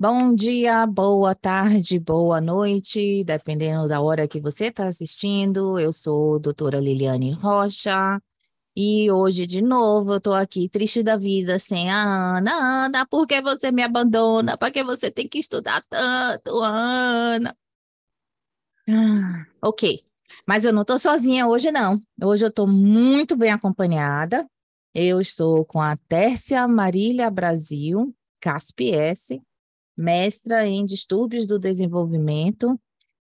Bom dia, boa tarde, boa noite, dependendo da hora que você está assistindo. Eu sou doutora Liliane Rocha e hoje, de novo, eu estou aqui triste da vida sem a Ana. Ana, por que você me abandona? Por que você tem que estudar tanto, Ana? Ah, ok, mas eu não estou sozinha hoje, não. Hoje eu estou muito bem acompanhada. Eu estou com a Tércia Marília Brasil, CASP-S mestra em distúrbios do desenvolvimento,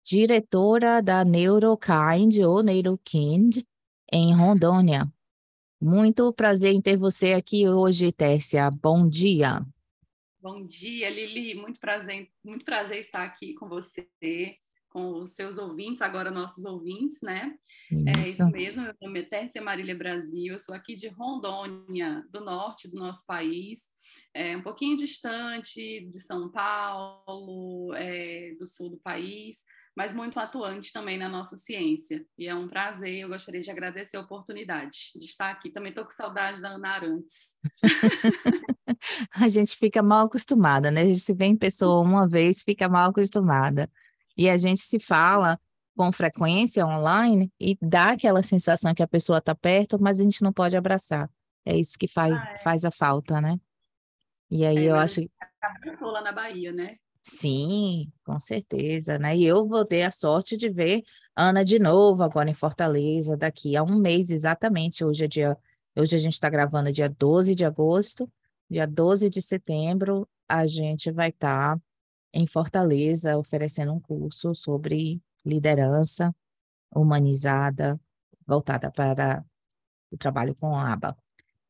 diretora da Neurokind ou Neurokind em Rondônia. Muito prazer em ter você aqui hoje, Tércia. Bom dia. Bom dia, Lili. Muito prazer, muito prazer estar aqui com você, com os seus ouvintes, agora nossos ouvintes, né? Isso. É isso mesmo, meu nome é Tércia Marília Brasil, eu sou aqui de Rondônia, do norte do nosso país é, um pouquinho distante de São Paulo, é, do sul do país, mas muito atuante também na nossa ciência. E é um prazer, eu gostaria de agradecer a oportunidade de estar aqui. Também estou com saudade da Ana Arantes. a gente fica mal acostumada, né? A gente se vê em pessoa uma vez, fica mal acostumada. E a gente se fala com frequência online e dá aquela sensação que a pessoa está perto, mas a gente não pode abraçar. É isso que faz, ah, é. faz a falta, né? E aí é, eu acho. Estou lá na Bahia, né? Sim, com certeza, né? E eu vou ter a sorte de ver Ana de novo agora em Fortaleza, daqui a um mês exatamente. Hoje é dia. Hoje a gente está gravando dia 12 de agosto, dia 12 de setembro, a gente vai estar tá em Fortaleza oferecendo um curso sobre liderança humanizada, voltada para o trabalho com a aba.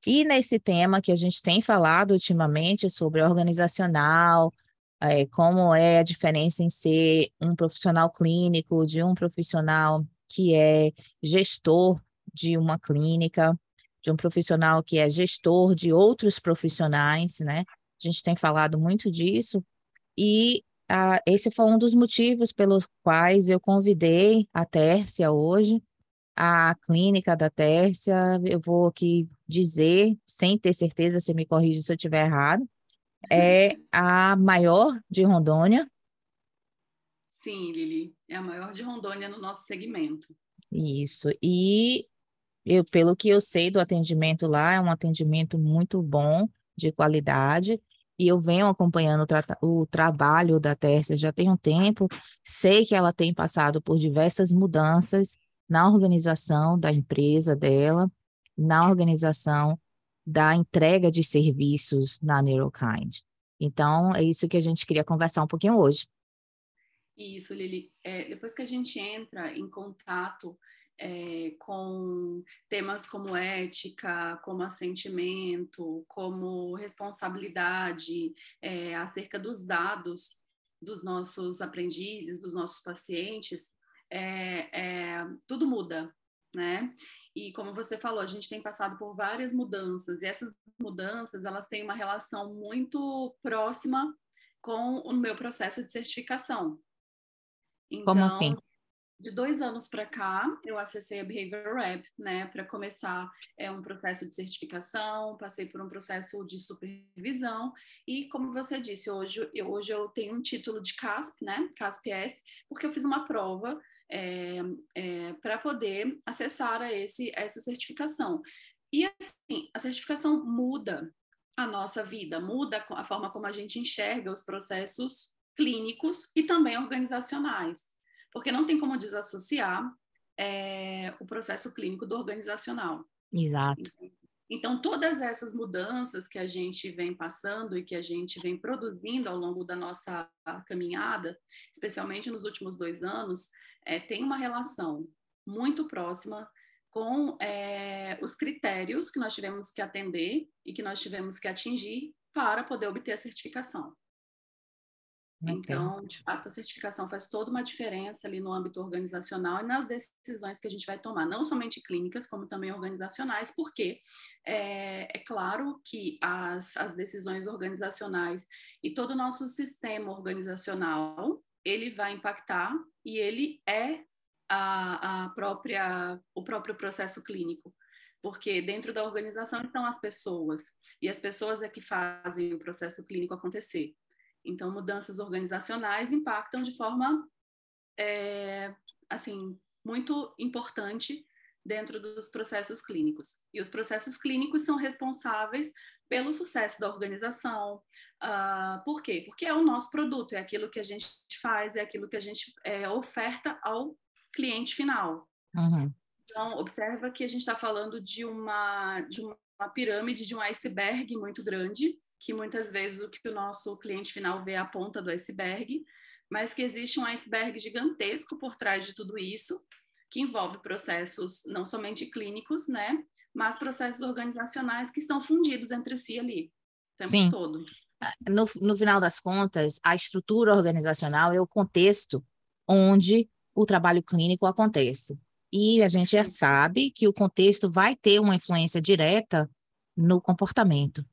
E nesse tema que a gente tem falado ultimamente sobre organizacional, é, como é a diferença em ser um profissional clínico de um profissional que é gestor de uma clínica, de um profissional que é gestor de outros profissionais, né? A gente tem falado muito disso, e ah, esse foi um dos motivos pelos quais eu convidei a Tércia hoje a clínica da Tércia, eu vou aqui dizer, sem ter certeza, se me corrige se eu estiver errado, é a maior de Rondônia. Sim, Lili, é a maior de Rondônia no nosso segmento. Isso, e eu, pelo que eu sei do atendimento lá, é um atendimento muito bom, de qualidade, e eu venho acompanhando o, tra o trabalho da Tércia já tem um tempo, sei que ela tem passado por diversas mudanças, na organização da empresa dela, na organização da entrega de serviços na Neurokind. Então, é isso que a gente queria conversar um pouquinho hoje. Isso, Lili. É, depois que a gente entra em contato é, com temas como ética, como assentimento, como responsabilidade, é, acerca dos dados dos nossos aprendizes, dos nossos pacientes, é, é, tudo muda, né? E como você falou, a gente tem passado por várias mudanças e essas mudanças elas têm uma relação muito próxima com o meu processo de certificação. Então, como assim? De dois anos para cá, eu acessei a Behavior Web, né, para começar é um processo de certificação, passei por um processo de supervisão e, como você disse, hoje eu, hoje eu tenho um título de CASP, né, CASP-S, porque eu fiz uma prova é, é, para poder acessar a, esse, a essa certificação. E assim, a certificação muda a nossa vida, muda a forma como a gente enxerga os processos clínicos e também organizacionais, porque não tem como desassociar é, o processo clínico do organizacional. Exato. Então, então, todas essas mudanças que a gente vem passando e que a gente vem produzindo ao longo da nossa caminhada, especialmente nos últimos dois anos, é, tem uma relação muito próxima com é, os critérios que nós tivemos que atender e que nós tivemos que atingir para poder obter a certificação. Então, de fato, a certificação faz toda uma diferença ali no âmbito organizacional e nas decisões que a gente vai tomar, não somente clínicas, como também organizacionais, porque é, é claro que as, as decisões organizacionais e todo o nosso sistema organizacional ele vai impactar e ele é a, a própria, o próprio processo clínico. Porque dentro da organização estão as pessoas, e as pessoas é que fazem o processo clínico acontecer. Então, mudanças organizacionais impactam de forma, é, assim, muito importante dentro dos processos clínicos. E os processos clínicos são responsáveis pelo sucesso da organização. Uh, por quê? Porque é o nosso produto, é aquilo que a gente faz, é aquilo que a gente é, oferta ao cliente final. Uhum. Então, observa que a gente está falando de uma, de uma pirâmide, de um iceberg muito grande, que muitas vezes o que o nosso cliente final vê é a ponta do iceberg, mas que existe um iceberg gigantesco por trás de tudo isso, que envolve processos não somente clínicos, né, mas processos organizacionais que estão fundidos entre si ali, o tempo Sim. todo. Ah, no, no final das contas, a estrutura organizacional é o contexto onde o trabalho clínico acontece. E a gente já sabe que o contexto vai ter uma influência direta no comportamento.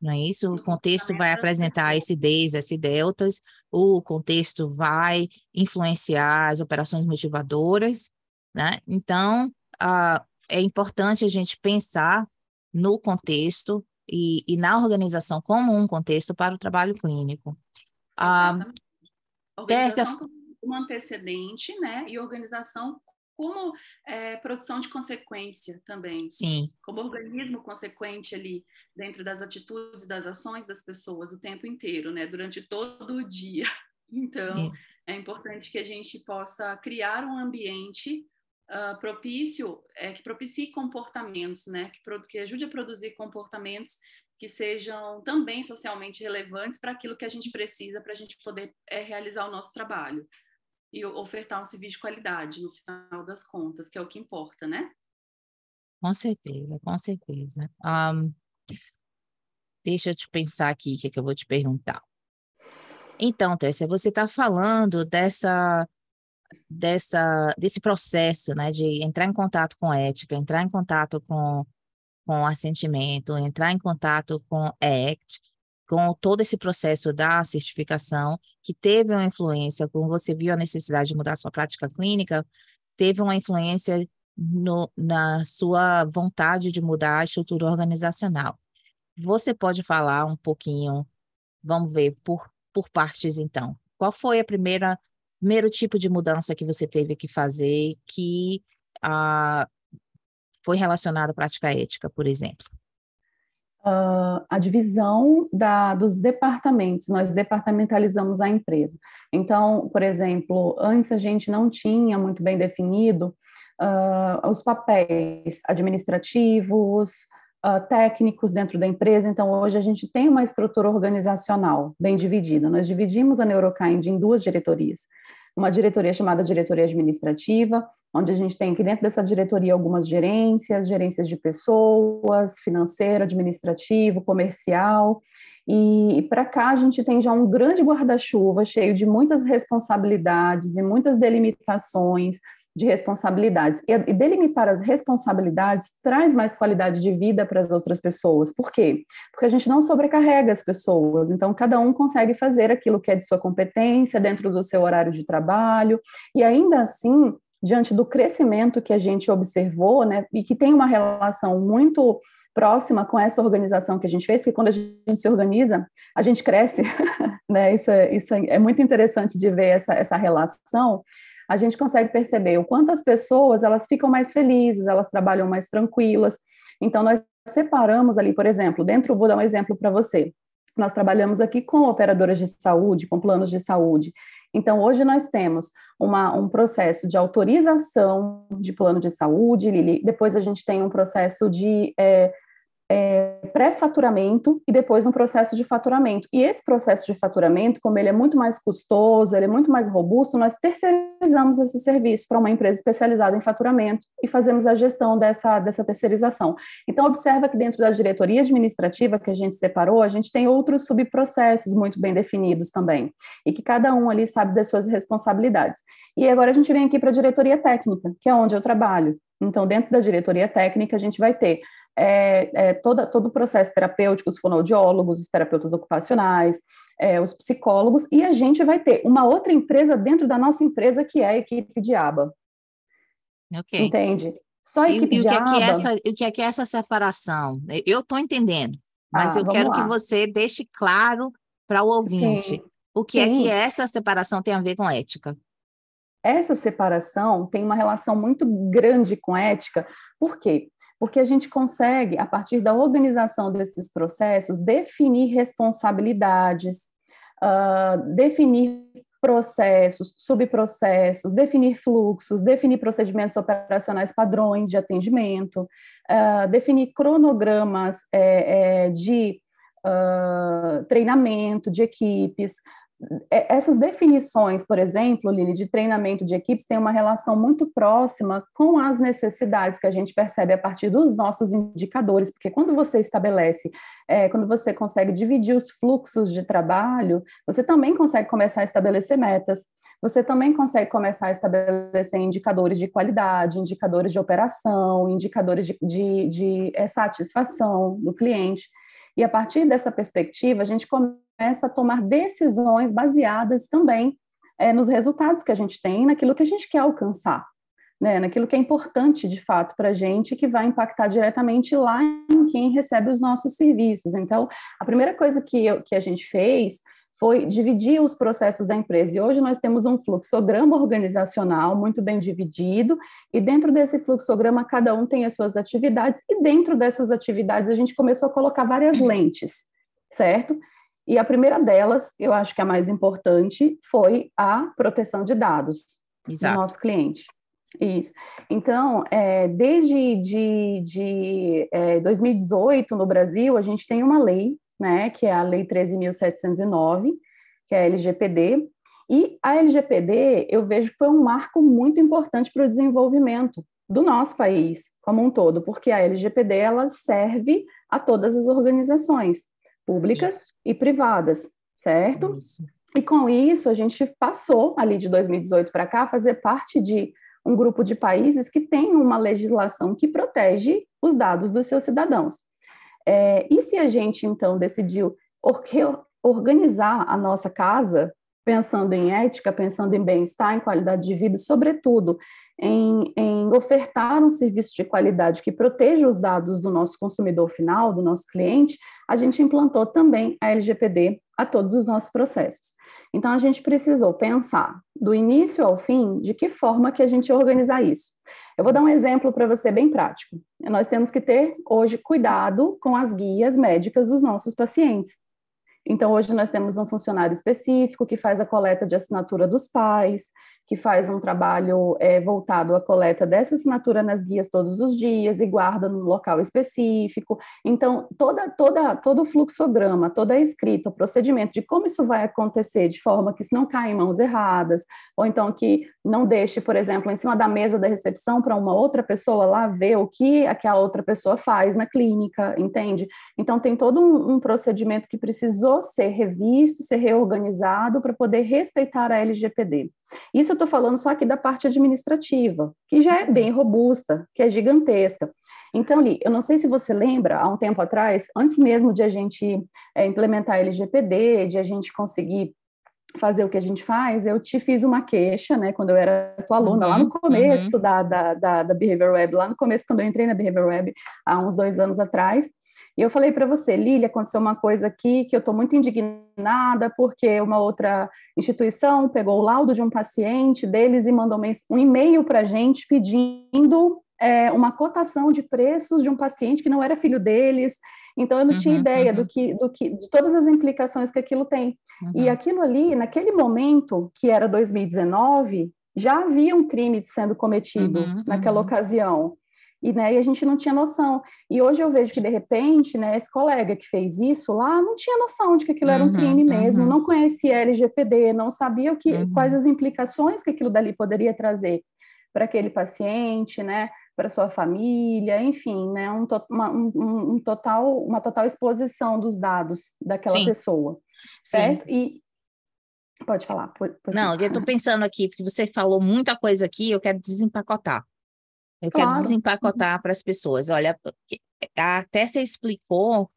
Não é isso? O contexto vai apresentar esse Ds, esse deltas, o contexto vai influenciar as operações motivadoras, né? Então, uh, é importante a gente pensar no contexto e, e, na organização como um contexto para o trabalho clínico. Uh, organização como um antecedente, né? E organização como é, produção de consequência também. Sim. Como organismo consequente ali dentro das atitudes, das ações das pessoas o tempo inteiro, né? Durante todo o dia. Então, é, é importante que a gente possa criar um ambiente uh, propício, é, que propicie comportamentos, né? Que, que ajude a produzir comportamentos que sejam também socialmente relevantes para aquilo que a gente precisa para a gente poder é, realizar o nosso trabalho e ofertar um serviço de qualidade no final das contas, que é o que importa, né? Com certeza, com certeza. Um, deixa eu te pensar aqui o que, é que eu vou te perguntar. Então, Tessia, você está falando dessa, dessa, desse processo, né, de entrar em contato com ética, entrar em contato com, com assentimento, entrar em contato com ACT, com todo esse processo da certificação, que teve uma influência, como você viu a necessidade de mudar sua prática clínica, teve uma influência no, na sua vontade de mudar a estrutura organizacional. Você pode falar um pouquinho, vamos ver, por, por partes então. Qual foi a primeira primeiro tipo de mudança que você teve que fazer que ah, foi relacionado à prática ética, por exemplo? uh, a divisão da, dos departamentos, nós departamentalizamos a empresa. Então, por exemplo, antes a gente não tinha muito bem definido uh, os papéis administrativos, uh, técnicos dentro da empresa, então hoje a gente tem uma estrutura organizacional bem dividida. Nós dividimos a Neurokind em duas diretorias. Uma diretoria chamada diretoria administrativa, onde a gente tem aqui dentro dessa diretoria algumas gerências, gerências de pessoas, financeiro, administrativo, comercial. E, e para cá a gente tem já um grande guarda-chuva cheio de muitas responsabilidades e muitas delimitações de responsabilidades. E, delimitar as responsabilidades traz mais qualidade de vida para as outras pessoas. Por quê? Porque a gente não sobrecarrega as pessoas. Então, cada um consegue fazer aquilo que é de sua competência, dentro do seu horário de trabalho, e ainda assim diante do crescimento que a gente observou, né, e que tem uma relação muito próxima com essa organização que a gente fez, porque quando a gente se organiza, a gente cresce, né, isso, é, isso é, é muito interessante de ver essa, essa relação, a gente consegue perceber o quanto as pessoas, elas ficam mais felizes, elas trabalham mais tranquilas, então nós separamos ali, por exemplo, dentro, vou dar um exemplo para você, nós trabalhamos aqui com operadoras de saúde, com planos de saúde, então, hoje nós temos uma, um processo de autorização de plano de saúde, Lili, depois a gente tem um processo de é, é, pré-faturamento e depois um processo de faturamento. E esse processo de faturamento, como ele é muito mais custoso, ele é muito mais robusto, nós terceirizamos esse serviço para uma empresa especializada em faturamento e fazemos a gestão dessa, dessa terceirização. Então, observa que dentro da diretoria administrativa que a gente separou, a gente tem outros subprocessos muito bem definidos também, e que cada um ali sabe das suas responsabilidades. E agora a gente vem aqui para a diretoria técnica, que é onde eu trabalho. Então, dentro da diretoria técnica, a gente vai ter é, é, toda, todo o processo terapêutico, os fonoaudiólogos, os terapeutas ocupacionais, é, os psicólogos, e a gente vai ter uma outra empresa dentro da nossa empresa, que é a equipe de aba. Okay. Entende? Só a equipe e, de e o que aba... É que é essa, o que é que é essa separação? Eu estou entendendo, mas ah, eu quero lá. que você deixe claro para o ouvinte. Sim. O que Sim. é que essa separação tem a ver com ética? Essa separação tem uma relação muito grande com ética, por quê? Porque a gente consegue, a partir da organização desses processos, definir responsabilidades, uh, definir processos, subprocessos, definir fluxos, definir procedimentos operacionais padrões de atendimento, uh, definir cronogramas é, é, de uh, treinamento de equipes, essas definições, por exemplo, Lili, de treinamento de equipes, têm uma relação muito próxima com as necessidades que a gente percebe a partir dos nossos indicadores, porque quando você estabelece, é, quando você consegue dividir os fluxos de trabalho, você também consegue começar a estabelecer metas, você também consegue começar a estabelecer indicadores de qualidade, indicadores de operação, indicadores de, de, de é, satisfação do cliente. E a partir dessa perspectiva, a gente começa a tomar decisões baseadas também é, nos resultados que a gente tem, naquilo que a gente quer alcançar, né? naquilo que é importante de fato para a gente, que vai impactar diretamente lá em quem recebe os nossos serviços. Então, a primeira coisa que, eu, que a gente fez foi dividir os processos da empresa. E hoje nós temos um fluxograma organizacional muito bem dividido, e dentro desse fluxograma cada um tem as suas atividades, e dentro dessas atividades a gente começou a colocar várias lentes, certo? E a primeira delas, eu acho que a mais importante, foi a proteção de dados Exato. do nosso cliente. Isso. Então, é, desde de, de é, 2018 no Brasil, a gente tem uma lei né, que é a Lei 13.709, que é a LGPD, e a LGPD eu vejo que foi um marco muito importante para o desenvolvimento do nosso país como um todo, porque a LGPD ela serve a todas as organizações públicas isso. e privadas, certo? Isso. E com isso a gente passou ali de 2018 para cá a fazer parte de um grupo de países que tem uma legislação que protege os dados dos seus cidadãos. É, e se a gente, então, decidiu organizar a nossa casa, pensando em ética, pensando em bem-estar, em qualidade de vida, sobretudo em, em, ofertar um serviço de qualidade que proteja os dados do nosso consumidor final, do nosso cliente, a gente implantou também a LGPD a todos os nossos processos. Então, a gente precisou pensar do início ao fim de que forma que a gente organizar isso. Eu vou dar um exemplo para você bem prático. Nós temos que ter hoje cuidado com as guias médicas dos nossos pacientes. Então, hoje nós temos um funcionário específico que faz a coleta de assinatura dos pais, que faz um trabalho é, voltado à coleta dessa assinatura nas guias todos os dias e guarda no local específico. Então, toda, toda, todo o fluxograma, toda a escrita, o procedimento de como isso vai acontecer, de forma que isso não caia em mãos erradas, ou então que não deixe, por exemplo, em cima da mesa da recepção para uma outra pessoa lá ver o que aquela outra pessoa faz na clínica, entende? Então, tem todo um, um procedimento que precisou ser revisto, ser reorganizado para poder respeitar a LGPD. Isso eu estou falando só aqui da parte administrativa, que já é uhum. bem robusta, que é gigantesca. Então, Li, eu não sei se você lembra, há um tempo atrás, antes mesmo de a gente é, implementar a LGPD, de a gente conseguir fazer o que a gente faz, eu te fiz uma queixa, né, quando eu era tua aluna, uhum, lá no uhum. começo uhum. da, da, da, da Behavior Web, lá no começo, quando eu entrei na Behavior Web, há uns dois anos atrás, e eu falei para você, Lília, aconteceu uma coisa aqui que eu estou muito indignada porque uma outra instituição pegou o laudo de um paciente deles e mandou um e-mail para a gente pedindo é, uma cotação de preços de um paciente que não era filho deles. Então eu não uhum, tinha ideia uhum. do que, do que, de todas as implicações que aquilo tem. Uhum. E aquilo ali, naquele momento que era 2019, já havia um crime sendo cometido uhum, naquela uhum. ocasião e, né, e a gente não tinha noção. E hoje eu vejo que, de repente, né, esse colega que fez isso lá não tinha noção de que aquilo era um uhum, crime mesmo, não conhecia LGPD, não sabia o que, quais as implicações que aquilo dali poderia trazer para aquele paciente, né, para sua família, enfim, né, um, uma, um, um, total, uma total exposição dos dados daquela Sim. pessoa, certo? Sim. E Pode falar. Pode, pode não, falar. eu estou pensando aqui, porque você falou muita coisa aqui, eu quero desempacotar. Eu claro. quero desempacotar para as pessoas. Olha, até você explicou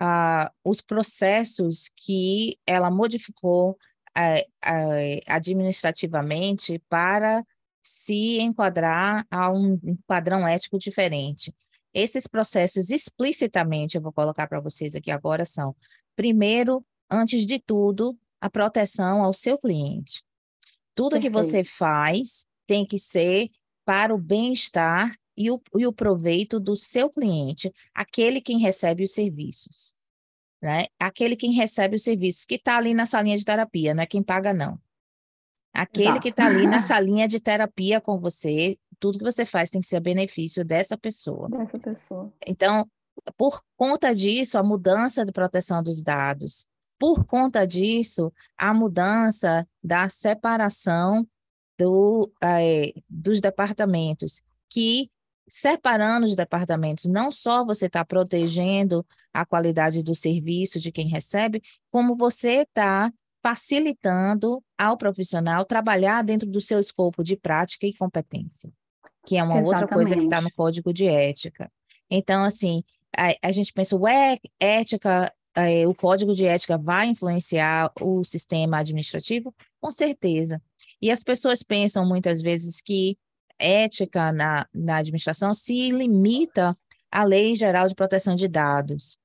uh, os processos que ela modificou uh, uh, administrativamente para se enquadrar a um, padrão ético diferente. Esses processos explicitamente, eu vou colocar para vocês aqui agora, são, primeiro, antes de tudo, a proteção ao seu cliente. Tudo Perfeito. que você faz tem que ser para o bem-estar e o, e o proveito do seu cliente, aquele quem recebe os serviços. Né? Aquele quem recebe os serviços, que está ali na salinha de terapia, não é quem paga, não. Aquele Exato. que está ali na salinha de terapia com você, tudo que você faz tem que ser a benefício dessa pessoa. Dessa pessoa. Então, por conta disso, a mudança de proteção dos dados, por conta disso, a mudança da separação do, é, dos departamentos, que separando os departamentos, não só você está protegendo a qualidade do serviço de quem recebe, como você está facilitando ao profissional trabalhar dentro do seu escopo de prática e competência, que é uma Exatamente. outra coisa que está no código de ética. Então, assim, a, a gente pensa, ué, ética, é, o código de ética vai influenciar o sistema administrativo? Com certeza. E as pessoas pensam muitas vezes que ética na, na administração se limita à Lei Geral de Proteção de Dados,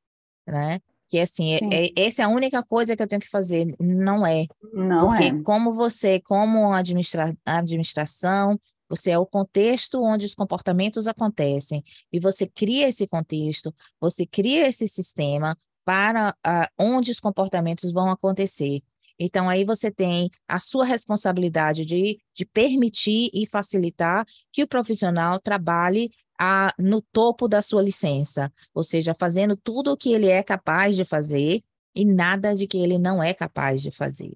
né? Que assim, é, é, essa é a única coisa que eu tenho que fazer. Não é. Não Porque é. como você, como administra administração, você é o contexto onde os comportamentos acontecem. E você cria esse contexto, você cria esse sistema para uh, onde os comportamentos vão acontecer. Então, aí você tem a sua responsabilidade de, de permitir e facilitar que o profissional trabalhe a, no topo da sua licença, ou seja, fazendo tudo o que ele é capaz de fazer e nada de que ele não é capaz de fazer.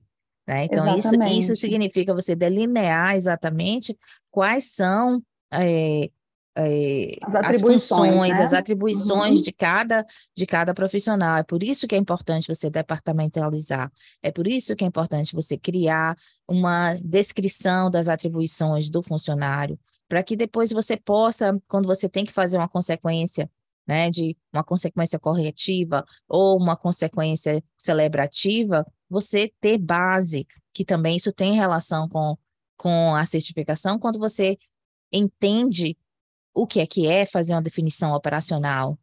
Né? Então, isso, isso significa você delinear exatamente quais são é, é, as, as funções, né? as atribuições uhum. de, cada, de cada profissional. É por isso que é importante você departamentalizar. É por isso que é importante você criar uma descrição das atribuições do funcionário, para que depois você possa, quando você tem que fazer uma consequência, né, de uma consequência corretiva ou uma consequência celebrativa, você ter base, que também isso tem relação com, com a certificação, quando você entende o que é que é fazer uma definição operacional,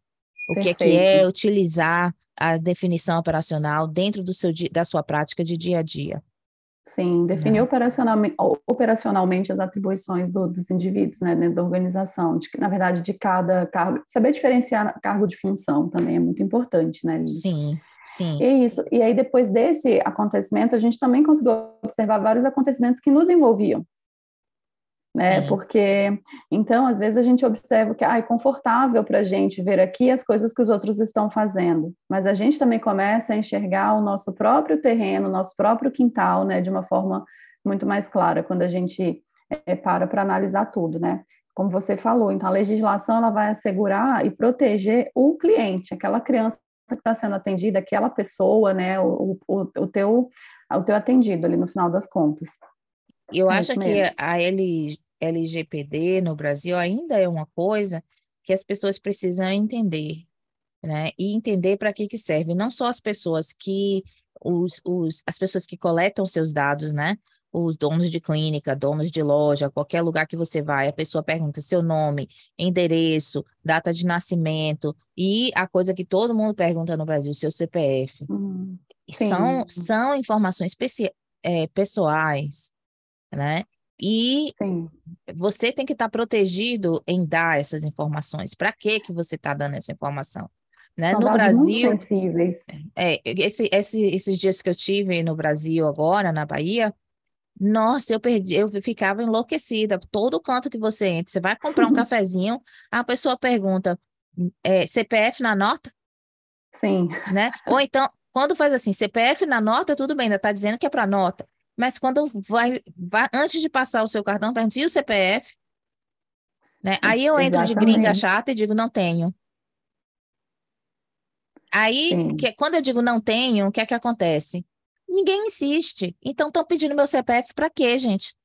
o Perfeito. que é que é utilizar a definição operacional dentro do seu, da sua prática de dia a dia. Sim, definir né? operacionalmente, operacionalmente as atribuições do, dos indivíduos, né, dentro da organização, de, na verdade, de cada cargo, saber diferenciar cargo de função também é muito importante, né? Sim, sim. E isso, e aí depois desse acontecimento, a gente também conseguiu observar vários acontecimentos que nos envolviam, né? Sim. Porque então às vezes a gente observa que ah, é confortável para a gente ver aqui as coisas que os outros estão fazendo, mas a gente também começa a enxergar o nosso próprio terreno, nosso próprio quintal, né, de uma forma muito mais clara quando a gente é, para para analisar tudo, né? Como você falou, então a legislação ela vai assegurar e proteger o cliente, aquela criança que está sendo atendida, aquela pessoa, né, o, o, o teu o teu atendido ali no final das contas. Eu é acho que a L, LGPD no Brasil ainda é uma coisa que as pessoas precisam entender, né? E entender para que que serve. Não só as pessoas que os, os, as pessoas que coletam seus dados, né? Os donos de clínica, donos de loja, qualquer lugar que você vai, a pessoa pergunta seu nome, endereço, data de nascimento e a coisa que todo mundo pergunta no Brasil, seu CPF. Hum, são, são informações é, pessoais, né? E Sim. você tem que estar tá protegido em dar essas informações. Para que que você está dando essa informação? Né? no Brasil, é, esse, esse, esses dias que eu tive no Brasil agora, na Bahia, nossa, eu perdi, eu ficava enlouquecida. Todo canto que você entra, você vai comprar um cafezinho, a pessoa pergunta, é, CPF na nota? Sim. Né? Ou então, quando faz assim, CPF na nota, tudo bem, ainda está dizendo que é para nota. Mas quando vai, vai, antes de passar o seu cartão, pergunta, e o CPF? Né? Aí eu entro Exatamente. de gringa chata e digo, não tenho. Aí, que, quando eu digo não tenho, o que é que acontece? Ninguém insiste. Então, estão pedindo meu CPF para quê, gente?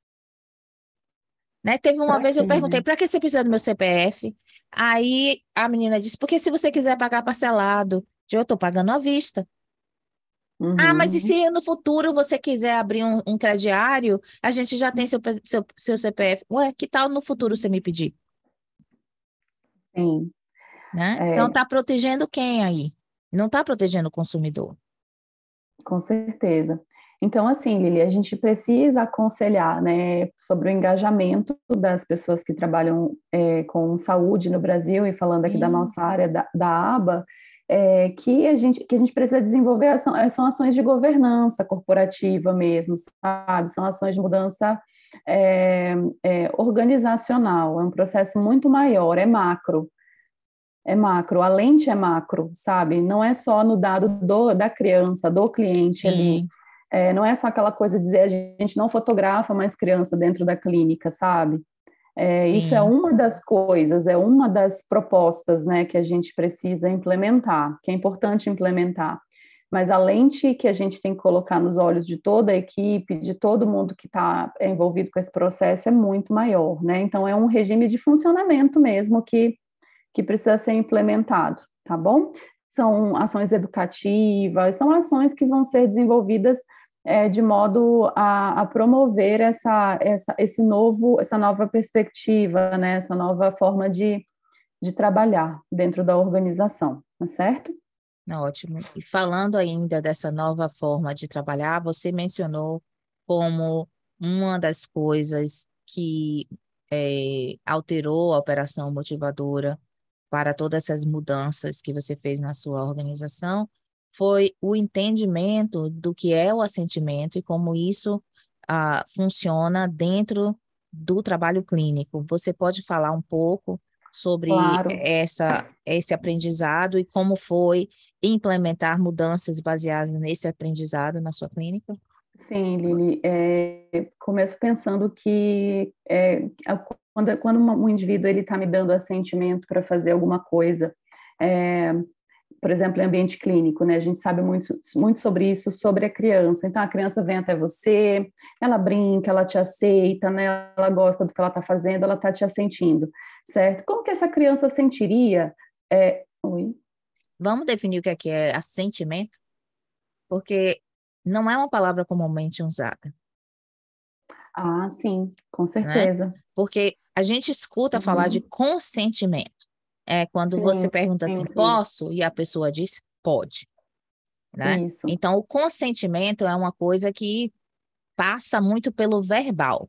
Né? Teve uma pra vez quê, eu perguntei, né? para que você precisa do meu CPF? Aí a menina disse, porque se você quiser pagar parcelado, eu estou pagando à vista. Uhum. Ah, mas e uhum. se no futuro você quiser abrir um, um crediário, a gente já tem seu, seu, seu CPF. Ué, que tal no futuro você me pedir? Sim. Né? É... Então, está protegendo quem aí? Não está protegendo o consumidor. Com certeza. Então, assim, Lili, a gente precisa aconselhar, né, sobre o engajamento das pessoas que trabalham é, com saúde no Brasil, e falando aqui Sim. da nossa área da, da aba, é, que, a gente, que a gente precisa desenvolver ação, é, são ações de governança corporativa mesmo, sabe? São ações de mudança é, é, organizacional, é um processo muito maior, é macro. É macro, a lente é macro, sabe? Não é só no dado do, da criança, do cliente Sim. ali. É, não é só aquela coisa de dizer a gente não fotografa mais criança dentro da clínica, sabe? É, isso é uma das coisas, é uma das propostas né, que a gente precisa implementar, que é importante implementar. Mas a lente que a gente tem que colocar nos olhos de toda a equipe, de todo mundo que está envolvido com esse processo, é muito maior, né? Então, é um regime de funcionamento mesmo que, que precisa ser implementado, tá bom? São ações educativas, são ações que vão ser desenvolvidas é, de modo a, a promover essa, essa, esse novo, essa nova perspectiva, né, essa nova forma de, de trabalhar dentro da organização, tá certo? Ótimo. E falando ainda dessa nova forma de trabalhar, você mencionou como uma das coisas que é, alterou a operação motivadora para todas essas mudanças que você fez na sua organização foi o entendimento do que é o assentimento e como isso ah, funciona dentro do trabalho clínico. Você pode falar um pouco sobre claro. essa, esse aprendizado e como foi implementar mudanças baseadas nesse aprendizado na sua clínica? Sim, Lili. É, começo pensando que é, quando, quando um indivíduo ele está me dando assentimento para fazer alguma coisa, é, por exemplo, em ambiente clínico, né? A gente sabe muito, muito sobre isso, sobre a criança. Então, a criança vem até você, ela brinca, ela te aceita, né? Ela gosta do que ela está fazendo, ela está te assentindo, certo? Como que essa criança sentiria? É... Oi? Vamos definir o que é, que é assentimento? Porque não é uma palavra comumente usada. Ah, sim, com né? certeza. Né? Porque a gente escuta uhum. falar de consentimento é quando sim, você pergunta assim, sim. posso? E a pessoa diz, pode. Né? Isso. Então, o consentimento é uma coisa que passa muito pelo verbal,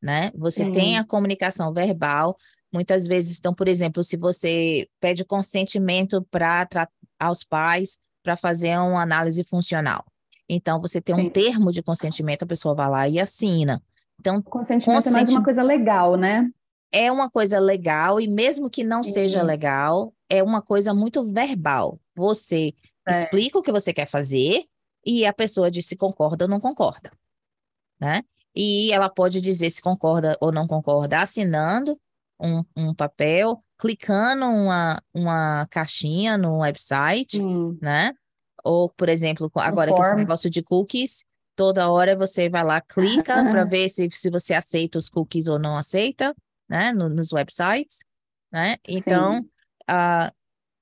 né? Você sim. tem a comunicação verbal, muitas vezes, então, por exemplo, se você pede consentimento para aos pais para fazer uma análise funcional. Então, você tem um termo de consentimento, a pessoa vai lá e assina. Então, consentimento consenti... é mais uma coisa legal, né? É uma coisa legal, e mesmo que não Isso. seja legal, é uma coisa muito verbal. Você é. explica o que você quer fazer e a pessoa diz se concorda ou não concorda, né? E ela pode dizer se concorda ou não concorda assinando um, um papel, clicando uma, uma caixinha no website, hum. né? Ou, por exemplo, agora com esse negócio de cookies, toda hora você vai lá, clica para ver se, se você aceita os cookies ou não aceita né, no, nos websites, né? Então, uh,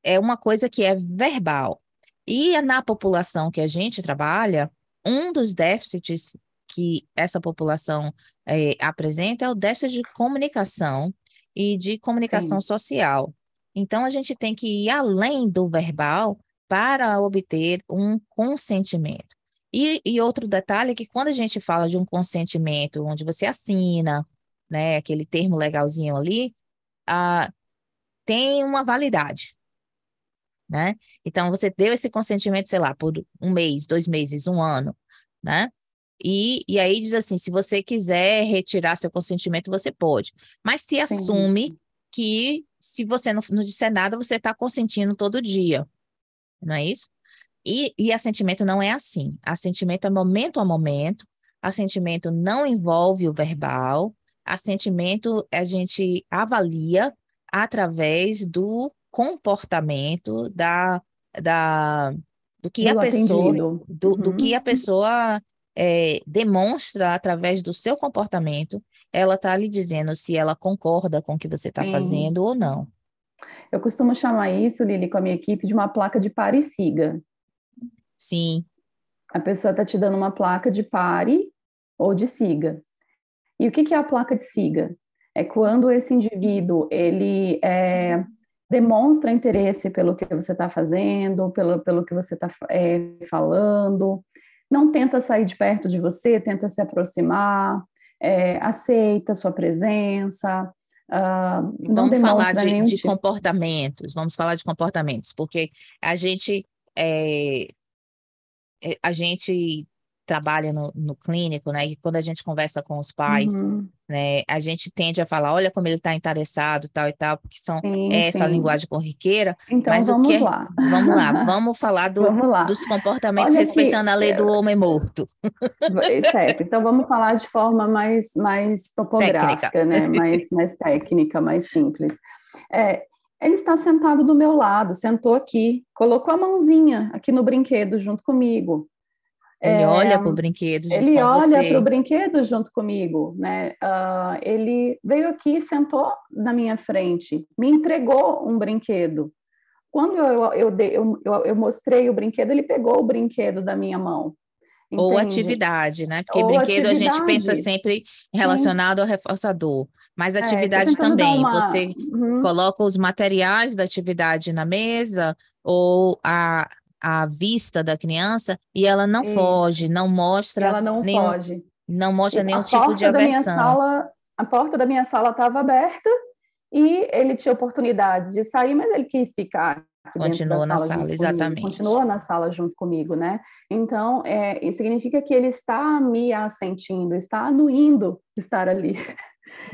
é uma coisa que é verbal. E na população que a gente trabalha, um dos déficits que essa população é, apresenta é o déficit de comunicação e de comunicação Sim. social. Então, a gente tem que ir além do verbal para obter um consentimento. E, e outro detalhe é que quando a gente fala de um consentimento onde você assina, né, aquele termo legalzinho ali, ah, tem uma validade, né? Então, você deu esse consentimento, sei lá, por um mês, dois meses, um ano, né? E, e aí diz assim, se você quiser retirar seu consentimento, você pode. Mas se Sim. assume que se você não, não disser nada, você está consentindo todo dia, não é isso? E, e assentimento não é assim. Assentimento é momento a momento, assentimento não envolve o verbal, assentimento a gente avalia através do comportamento da, da do que do a pessoa do, uhum. do, que a pessoa é, demonstra através do seu comportamento ela está lhe dizendo se ela concorda com o que você está fazendo ou não. Eu costumo chamar isso Lili com a minha equipe de uma placa de pare e siga. Sim. A pessoa está te dando uma placa de pare ou de siga e o que, é a placa de siga? É quando esse indivíduo ele é, demonstra interesse pelo que você está fazendo, pelo, pelo que você está é, falando, não tenta sair de perto de você, tenta se aproximar, é, aceita sua presença, Uh, vamos falar de, de tipo... comportamentos, vamos falar de comportamentos, porque a gente é, é, a gente trabalha no, no, clínico, né? E quando a gente conversa com os pais, uhum. né? A gente tende a falar, olha como ele está interessado, tal e tal, porque são sim, é essa sim. linguagem corriqueira. Então mas vamos o que, lá. Vamos lá, vamos falar do, vamos lá. dos comportamentos olha respeitando aqui, a lei do homem morto. Certo. Então vamos falar de forma mais mais topográfica, técnica. né? Mais mais técnica, mais simples. É, ele está sentado do meu lado, sentou aqui, colocou a mãozinha aqui no brinquedo junto comigo. Ele é, olha para o brinquedo junto Ele olha para o brinquedo junto comigo, né? Uh, ele veio aqui, sentou na minha frente, me entregou um brinquedo. Quando eu, eu, eu, eu, eu mostrei o brinquedo, ele pegou o brinquedo da minha mão. Entende? Ou atividade, né? Porque Ou brinquedo atividade. a gente pensa sempre relacionado Sim. ao reforçador. Mas é, atividade é, também. Uma... Você uhum. coloca os materiais da atividade na mesa, ou a, a vista da criança e ela não foge, não mostra. Ela não nenhum, foge. Não mostra Isso. nenhum a tipo de aversão. Sala, a porta da minha sala estava aberta e ele tinha oportunidade de sair, mas ele quis ficar. Continuou na sala, sala exatamente. Continuou na sala junto comigo, né? Então, é, significa que ele está me assentindo, está anuindo estar ali.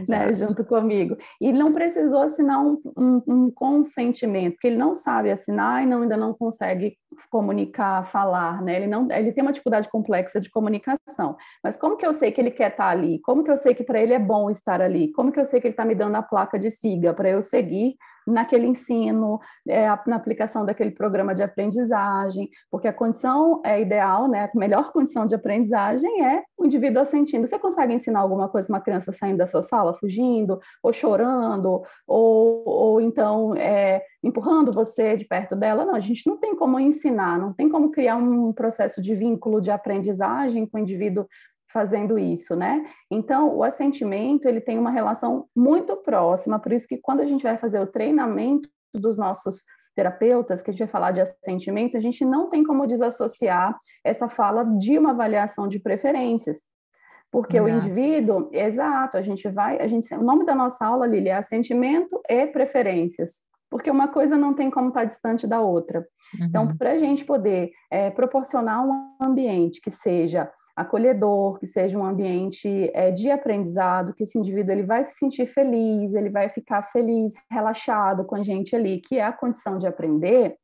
Né, junto comigo. E não precisou assinar um, um, um, consentimento, porque ele não sabe assinar e não, ainda não consegue comunicar, falar, né? Ele, não, ele tem uma dificuldade complexa de comunicação. Mas como que eu sei que ele quer estar ali? Como que eu sei que para ele é bom estar ali? Como que eu sei que ele está me dando a placa de siga para eu seguir naquele ensino, é, na aplicação daquele programa de aprendizagem, porque a condição é ideal, né? A melhor condição de aprendizagem é o indivíduo assentindo. Você consegue ensinar alguma coisa uma criança saindo da sua sala, fugindo, ou chorando, ou, ou então é, empurrando você de perto dela? Não, a gente não tem como ensinar, não tem como criar um processo de vínculo de aprendizagem com o indivíduo fazendo isso, né? Então, o assentimento, ele tem uma relação muito próxima, por isso que quando a gente vai fazer o treinamento dos nossos terapeutas, que a gente vai falar de assentimento, a gente não tem como desassociar essa fala de uma avaliação de preferências. Porque exato. o indivíduo, exato, a gente vai, a gente, o nome da nossa aula, Lili, é assentimento e preferências porque uma coisa não tem como estar distante da outra. Então, uhum. Então, para a gente poder é, proporcionar um ambiente que seja acolhedor, que seja um ambiente é, de aprendizado, que esse indivíduo ele vai se sentir feliz, ele vai ficar feliz, relaxado com a gente ali, que é a condição de aprender,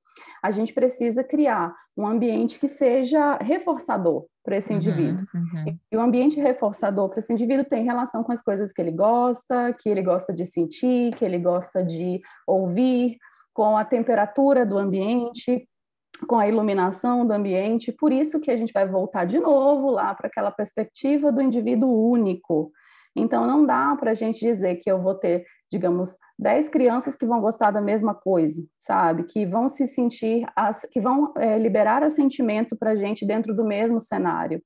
a gente precisa criar um ambiente que seja reforçador para esse uhum, indivíduo. Uhum. E o ambiente reforçador para esse indivíduo tem relação com as coisas que ele gosta, que ele gosta de sentir, que ele gosta de ouvir, com a temperatura do ambiente, com a iluminação do ambiente, por isso que a gente vai voltar de novo lá para aquela perspectiva do indivíduo único. Então, não dá para a gente dizer que eu vou ter, digamos, 10 crianças que vão gostar da mesma coisa, sabe? Que vão se sentir, que vão é, liberar assentimento para a gente dentro do mesmo cenário.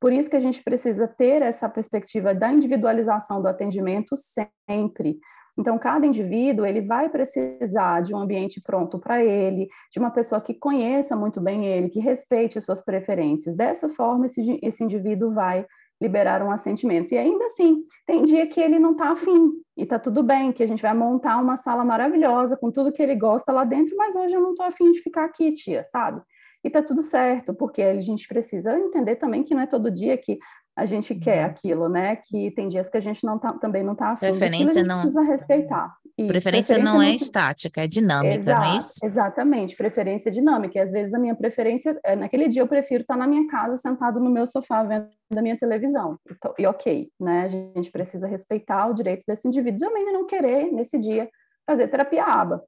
Por isso que a gente precisa ter essa perspectiva da individualização do atendimento sempre, então, cada indivíduo ele vai precisar de um ambiente pronto para ele, de uma pessoa que conheça muito bem ele, que respeite suas preferências. Dessa forma, esse, esse indivíduo vai liberar um assentimento. E ainda assim, tem dia que ele não está afim, e está tudo bem, que a gente vai montar uma sala maravilhosa com tudo que ele gosta lá dentro, mas hoje eu não estou afim de ficar aqui, tia, sabe? E tá tudo certo, porque a gente precisa entender também que não é todo dia que a gente quer uhum. aquilo, né? Que tem dias que a gente não tá, também não está afim. Preferência não precisa respeitar. Preferência, preferência, não é estática, é dinâmica, Exato, não é isso? Exatamente, preferência dinâmica. E às vezes a minha preferência, é, naquele dia eu prefiro estar na minha casa, sentado no meu sofá, vendo a minha televisão. Então, e ok, né? A gente precisa respeitar o direito desse indivíduo também de não querer, nesse dia, fazer terapia aba.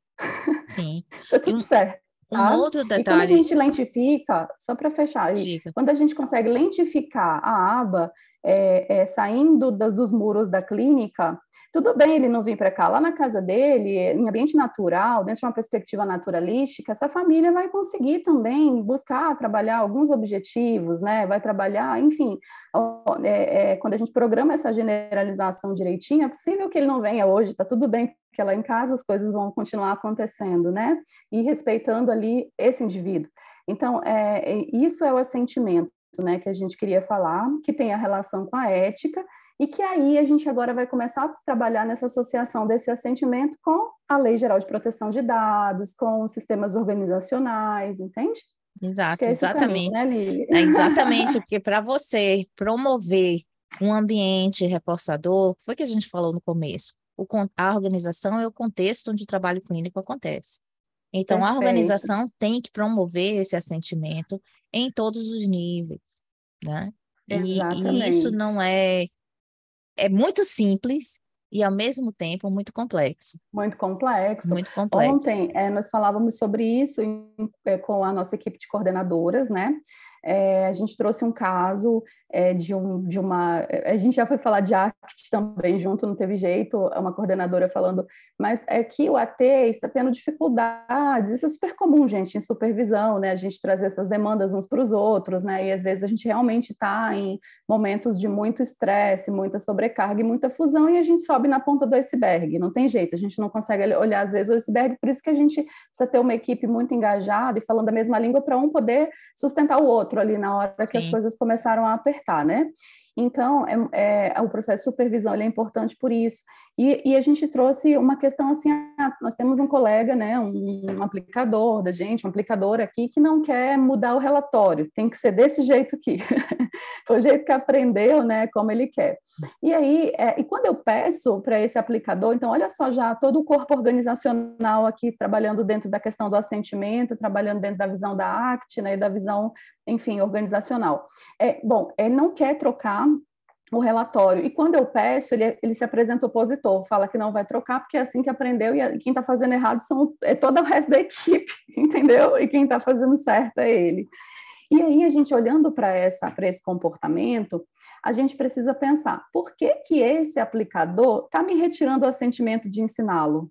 Sim. tá tudo certo. Um outro detalhe. E quando a gente lentifica, só para fechar, quando a gente consegue lentificar a aba é, é, saindo da, dos muros da clínica, tudo bem ele não vir para cá, lá na casa dele, em ambiente natural, dentro de uma perspectiva naturalística, essa família vai conseguir também buscar trabalhar alguns objetivos, né? Vai trabalhar, enfim, é, é, quando a gente programa essa generalização direitinho, é possível que ele não venha hoje, tá tudo bem, porque lá em casa as coisas vão continuar acontecendo, né? E respeitando ali esse indivíduo. Então, é, é isso é o assentimento, né, que a gente queria falar, que tem a relação com a ética e que aí a gente agora vai começar a trabalhar nessa associação desse assentimento com a Lei Geral de Proteção de Dados, com sistemas organizacionais, entende? Exato, é exatamente. Caminho, né, é exatamente, porque para você promover um ambiente reforçador, foi o que a gente falou no começo. O, a organização é o contexto onde o trabalho clínico acontece. Então, Perfeito. a organização tem que promover esse assentimento em todos os níveis, né? E, e, isso não é é muito simples e ao mesmo tempo muito complexo. Muito complexo. Muito complexo. Ontem é, nós falávamos sobre isso em, é, com a nossa equipe de coordenadoras, né? É, a gente trouxe um caso é, de, um, de uma. A gente já foi falar de ACT também junto, não teve jeito, uma coordenadora falando, mas é que o AT está tendo dificuldades, isso é super comum, gente, em supervisão, né? A gente trazer essas demandas uns para os outros, né? E às vezes a gente realmente está em momentos de muito estresse, muita sobrecarga e muita fusão, e a gente sobe na ponta do iceberg, não tem jeito, a gente não consegue olhar às vezes o iceberg, por isso que a gente precisa ter uma equipe muito engajada e falando a mesma língua para um poder sustentar o outro ali na hora que Sim. as coisas começaram a apertar apertar, né? Então, é, é, o processo de supervisão é importante por isso. E, e, a gente trouxe uma questão assim: ah, nós temos um colega, né, um, um, aplicador da gente, um aplicador aqui, que não quer mudar o relatório, tem que ser desse jeito aqui. Foi o jeito que aprendeu, né, como ele quer. E aí, é, e quando eu peço para esse aplicador, então, olha só já todo o corpo organizacional aqui trabalhando dentro da questão do assentimento, trabalhando dentro da visão da ACT, né, e da visão, enfim, organizacional. É, bom, ele não quer trocar o relatório. E quando eu peço, ele, ele se apresenta opositor, fala que não vai trocar, porque é assim que aprendeu, e quem está fazendo errado são, é todo o resto da equipe, entendeu? E quem está fazendo certo é ele. E aí, a gente olhando para esse comportamento, a gente precisa pensar, por que, que esse aplicador está me retirando o assentimento de ensiná-lo?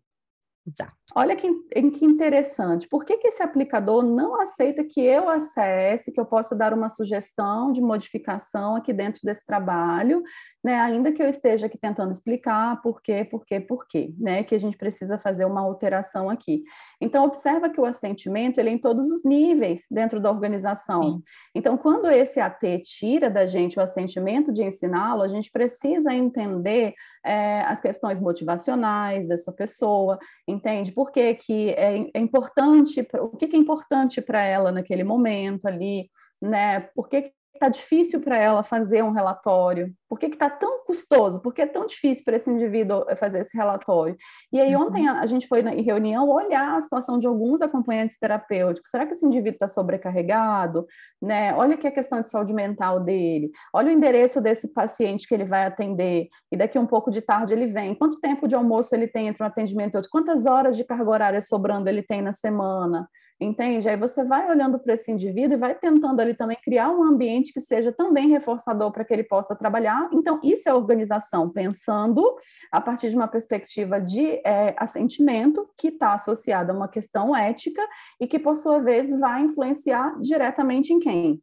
Exato. Olha que, que interessante. Por que, que esse aplicador não aceita que eu acesse, que eu possa dar uma sugestão de modificação aqui dentro desse trabalho, né? Ainda que eu esteja aqui tentando explicar por quê, por quê, por quê, né? Que a gente precisa fazer uma alteração aqui. Então, observa que o assentimento ele é em todos os níveis dentro da organização. Sim. Então, quando esse AT tira da gente o assentimento de ensiná-lo, a gente precisa entender é, as questões motivacionais dessa pessoa, entende? Por que, que é, é importante, o que, que é importante para ela naquele momento ali, né? Por que, está difícil para ela fazer um relatório? Por que está tão custoso? Por que é tão difícil para esse indivíduo fazer esse relatório? E aí, uhum. ontem a gente foi em reunião olhar a situação de alguns acompanhantes terapêuticos. Será que esse indivíduo está sobrecarregado? Né? Olha aqui a questão de saúde mental dele. Olha o endereço desse paciente que ele vai atender. E daqui um pouco de tarde ele vem. Quanto tempo de almoço ele tem entre um atendimento e outro? Quantas horas de carga horária sobrando ele tem na semana? Entende? Aí você vai olhando para esse indivíduo e vai tentando ali também criar um ambiente que seja também reforçador para que ele possa trabalhar. Então, isso é organização, pensando a partir de uma perspectiva de é, assentimento que está associada a uma questão ética e que, por sua vez, vai influenciar diretamente em quem?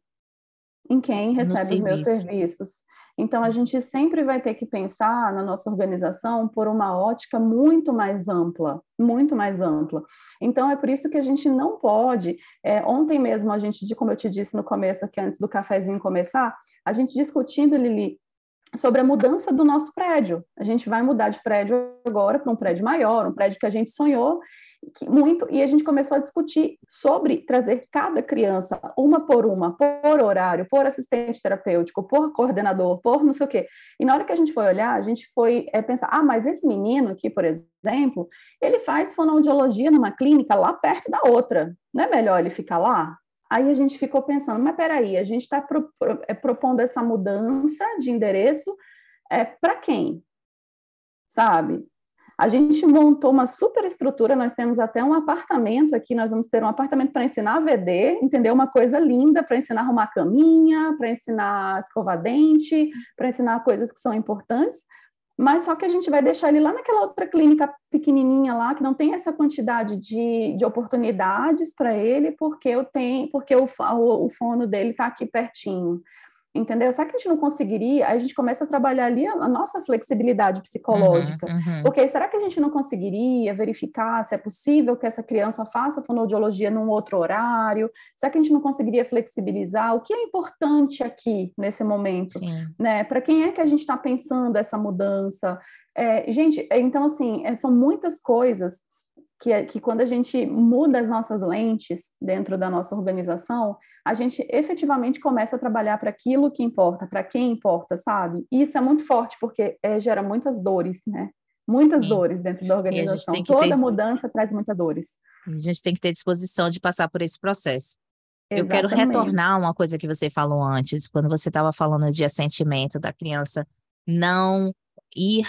Em quem recebe os meus serviços. Então, a gente sempre vai ter que pensar na nossa organização por uma ótica muito mais ampla, muito mais ampla. Então, é por isso que a gente não pode. É, ontem mesmo, a gente, como eu te disse no começo, aqui antes do cafezinho começar, a gente discutindo, Lili, sobre a mudança do nosso prédio. A gente vai mudar de prédio agora para um prédio maior, um prédio que a gente sonhou, muito, e a gente começou a discutir sobre trazer cada criança, uma por uma, por horário, por assistente terapêutico, por coordenador, por não sei o quê. E na hora que a gente foi olhar, a gente foi é, pensar, ah, mas esse menino aqui, por exemplo, ele faz fonoaudiologia numa clínica lá perto da outra. Não é melhor ele ficar lá? Aí a gente ficou pensando, mas peraí, a gente está pro, pro, é, propondo essa mudança de endereço é, para quem? Sabe? A gente montou uma super estrutura, nós temos até um apartamento aqui, nós vamos ter um apartamento para ensinar a VD, entendeu? Uma coisa linda para ensinar a arrumar caminha, para ensinar a escovar dente, para ensinar coisas que são importantes, mas só que a gente vai deixar ele lá naquela outra clínica pequenininha lá, que não tem essa quantidade de, de oportunidades para ele, porque eu tenho, porque o, o, o fono dele está aqui pertinho entendeu? Será que a gente não conseguiria? Aí a gente começa a trabalhar ali a, nossa flexibilidade psicológica, uhum, uhum. porque será que a gente não conseguiria verificar se é possível que essa criança faça fonoaudiologia num outro horário? Será que a gente não conseguiria flexibilizar? O que é importante aqui nesse momento, Sim. né? Para quem é que a gente está pensando essa mudança? É, gente, então assim, é, são muitas coisas que, é, que quando a gente muda as nossas lentes dentro da nossa organização, a gente efetivamente começa a trabalhar para aquilo que importa, para quem importa, sabe? E isso é muito forte, porque é, gera muitas dores, né? Muitas Sim. dores dentro da organização. Toda ter... mudança traz muitas dores. A gente tem que ter disposição de passar por esse processo. Exatamente. Eu quero retornar uma coisa que você falou antes, quando você estava falando de assentimento da criança não ir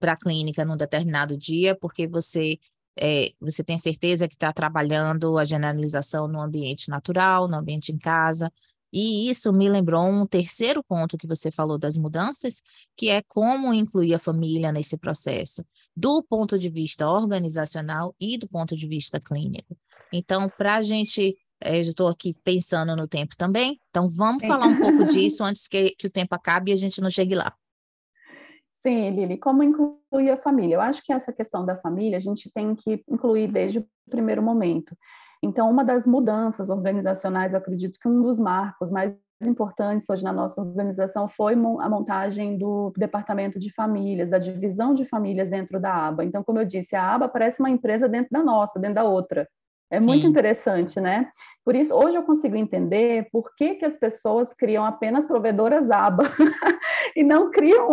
para a clínica num determinado dia, porque você é, você tem certeza que está trabalhando a generalização no ambiente natural, no ambiente em casa. E isso me lembrou um terceiro ponto que você falou das mudanças, que é como incluir a família nesse processo, do ponto de vista organizacional e do ponto de vista clínico. Então, para a gente, é, eu estou aqui pensando no tempo também, então vamos falar um pouco disso antes que, que o tempo acabe e a gente não chegue lá. Sim, Lili, como incluir a família? Eu acho que essa questão da família a gente tem que incluir desde o primeiro momento. Então, uma das mudanças organizacionais, eu acredito que um dos marcos mais importantes hoje na nossa organização foi a montagem do departamento de famílias, da divisão de famílias dentro da aba. Então, como eu disse, a aba parece uma empresa dentro da nossa, dentro da outra. É Sim. muito interessante, né? Por isso, hoje eu consigo entender por que, que as pessoas criam apenas provedoras aba e não criam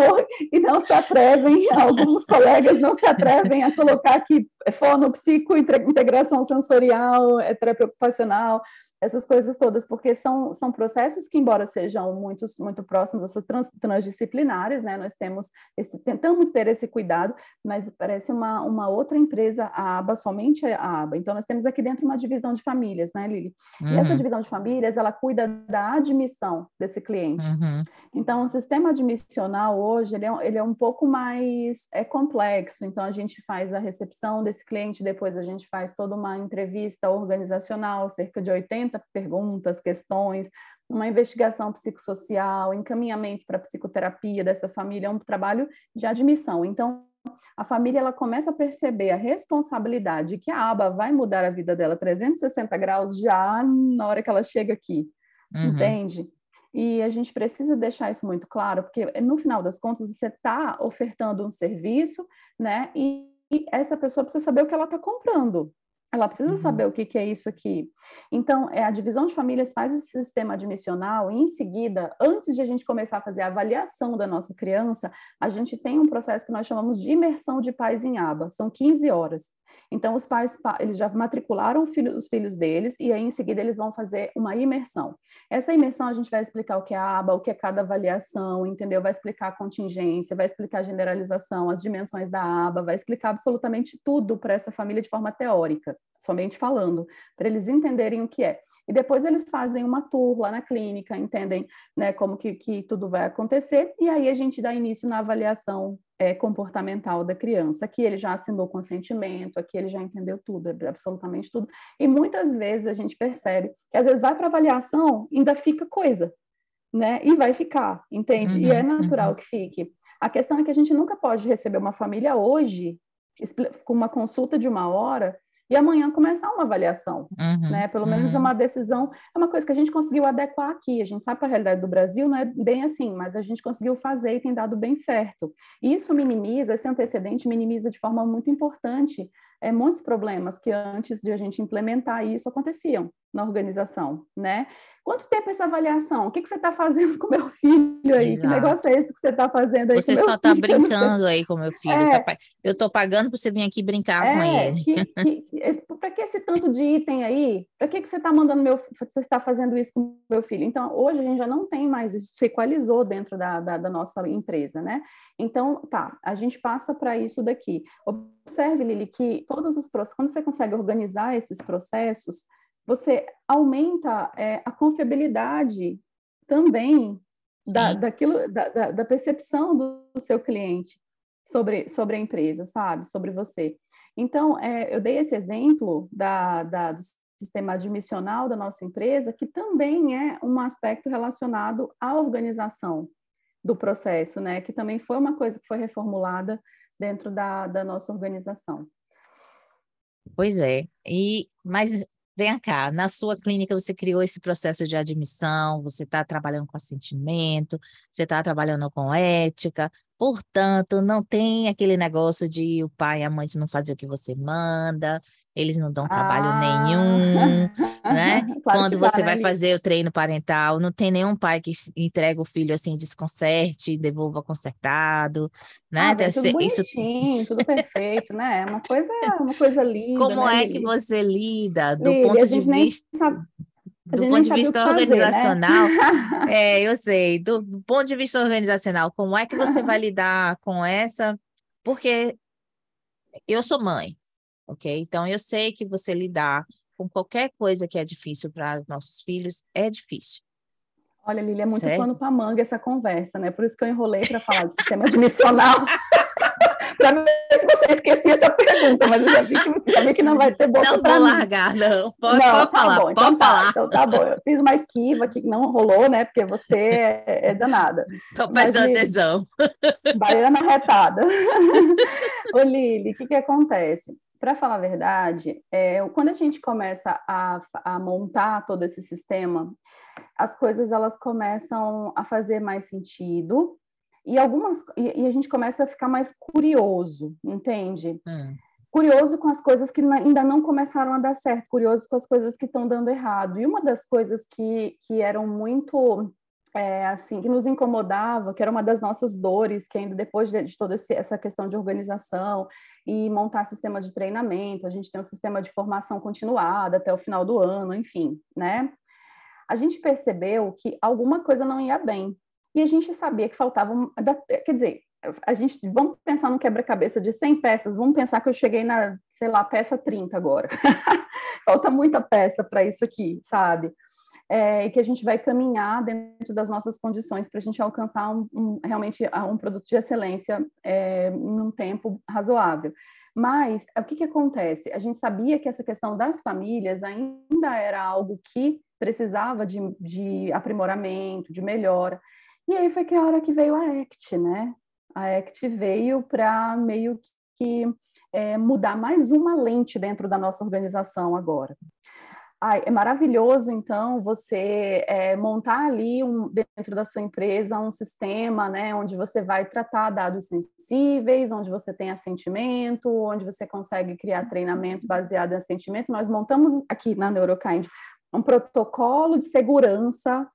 e não se atrevem, alguns colegas não se atrevem a colocar aqui fono, psico, integração sensorial, é terapia ocupacional, essas coisas todas, porque são, são processos que, embora sejam muito, muito próximos às suas trans, transdisciplinares, né, nós temos esse, tentamos ter esse cuidado, mas parece uma, uma outra empresa, a aba, somente a aba. Então, nós temos aqui dentro uma divisão de famílias, né, Lili? Uhum. E essa uhum. divisão de famílias, ela cuida da admissão desse cliente. Uhum. Então, o sistema admissional hoje, ele é, ele é um pouco mais é complexo, então a gente faz a recepção desse cliente, depois a gente faz toda uma entrevista organizacional, cerca de 80 perguntas, questões, uma investigação psicossocial, encaminhamento para psicoterapia dessa família, é um trabalho de admissão. Então, a família ela começa a perceber a responsabilidade que a aba vai mudar a vida dela 360 graus já na hora que ela chega aqui, uhum. entende? E a gente precisa deixar isso muito claro, porque no final das contas você está ofertando um serviço, né? E, e essa pessoa precisa saber o que ela está comprando. Ela precisa uhum. saber o que, que, é isso aqui. Então, é, a divisão de famílias faz esse sistema admissional e, em seguida, antes de a gente começar a fazer a avaliação da nossa criança, a gente tem um processo que nós chamamos de imersão de pais em aba. São 15 horas. Então, os pais, eles já matricularam os filhos deles e aí, em seguida, eles vão fazer uma imersão. Essa imersão, a gente vai explicar o que é a aba, o que é cada avaliação, entendeu? Vai explicar a contingência, vai explicar a generalização, as dimensões da aba, vai explicar absolutamente tudo para essa família de forma teórica, somente falando, para eles entenderem o que é e depois eles fazem uma tour lá na clínica, entendem né, como que, que tudo vai acontecer, e aí a gente dá início na avaliação é, comportamental da criança. Aqui ele já assinou consentimento, aqui ele já entendeu tudo, absolutamente tudo. E muitas vezes a gente percebe que às vezes vai para avaliação, ainda fica coisa, né? E vai ficar, entende? Uhum, e é uhum, natural uhum. que fique. A questão é que a gente nunca pode receber uma família hoje com uma consulta de uma hora e amanhã começar uma avaliação, uhum, né? Pelo menos é uhum. uma decisão, é uma coisa que a gente conseguiu adequar aqui. A gente sabe que a realidade do Brasil não é bem assim, mas a gente conseguiu fazer e tem dado bem certo. Isso minimiza, esse antecedente minimiza de forma muito importante é, muitos problemas que antes de a gente implementar isso aconteciam na organização, né? Quanto tempo essa avaliação? O que, que você está fazendo com meu filho aí? Exato. Que negócio é esse que você está fazendo aí? Você só está brincando aí com meu filho. É, tá, eu estou pagando para você vir aqui brincar é, com ele. Para que esse tanto de item aí? Para que, que você está mandando meu você está fazendo isso com meu filho? Então, hoje a gente já não tem mais, isso se equalizou dentro da, da, da nossa empresa, né? Então, tá, a gente passa para isso daqui. Observe, Lili, que todos os processos, quando você consegue organizar esses processos, você aumenta é, a confiabilidade também da, daquilo, da, da, da percepção do, seu cliente. sobre, sobre a empresa, sabe? Sobre você. Então, é, eu dei esse exemplo da, da, do sistema admissional da nossa empresa, que também é um aspecto relacionado à organização do processo, né? Que também foi uma coisa que foi reformulada dentro da, da nossa organização. Pois é. E mas vem cá, na sua clínica você criou esse processo de admissão, você está trabalhando com assentimento, você está trabalhando com ética, portanto, não tem aquele negócio de o pai e a mãe não fazer o que você manda, eles não dão trabalho ah. nenhum, né? claro Quando você vai fazer o treino parental, não tem nenhum pai que entrega o filho assim, desconcerte, devolva consertado, né? Ah, tudo bonitinho, isso... tudo perfeito, né? É uma coisa, uma coisa linda. Como né, é que você lida do Lili, ponto de vista. Do ponto de vista organizacional, fazer, né? é, eu sei. Do, do ponto de vista organizacional, como é que você vai lidar com essa? Porque eu sou mãe, ok? Então, eu sei que você lidar com qualquer coisa que é difícil para nossos filhos é difícil. Olha, Lili, é muito certo? pano para manga essa conversa, né? Por isso que eu enrolei para falar do sistema admissional. para ver se você esquecia essa pergunta, mas eu já vi que, já vi que não vai ter boca Não vou largar, não. Pode, não, pode tá falar, bom, então pode tá, falar. Então tá bom, eu fiz uma esquiva que não rolou, né? Porque você é, é danada. Estou prestando atenção. Baiana retada. Ô, Lili, o que que acontece? Para falar a verdade, é, quando a gente começa a, a, montar todo esse sistema, as coisas elas começam a fazer mais sentido e algumas e, e a gente começa a ficar mais curioso, entende? Hum. Curioso com as coisas que ainda não começaram a dar certo, curioso com as coisas que estão dando errado. E uma das coisas que, que eram muito é, assim, que nos incomodava, que era uma das nossas dores, que ainda depois de, de toda esse, essa questão de organização e montar sistema de treinamento, a gente tem um sistema de formação continuada até o final do ano, enfim, né? A gente percebeu que alguma coisa não ia bem. E a gente sabia que faltava, quer dizer, a gente, vamos pensar no quebra-cabeça de 100 peças, vamos pensar que eu cheguei na, sei lá, peça 30 agora. Falta muita peça para isso aqui, sabe? É, e que a gente vai caminhar dentro das nossas condições para a gente alcançar um, um, realmente um produto de excelência é, num tempo razoável. Mas o que, que acontece? A gente sabia que essa questão das famílias ainda era algo que precisava de, de aprimoramento, de melhora. E aí foi que a hora que veio a ACT, né? A ACT veio para meio que é, mudar mais uma lente dentro da nossa organização agora. É maravilhoso, então, você é, montar ali um, dentro da sua empresa um sistema, né, onde você vai tratar dados sensíveis, onde você tem assentimento, onde você consegue criar treinamento baseado em assentimento. Nós montamos aqui na Neurokind um protocolo de segurança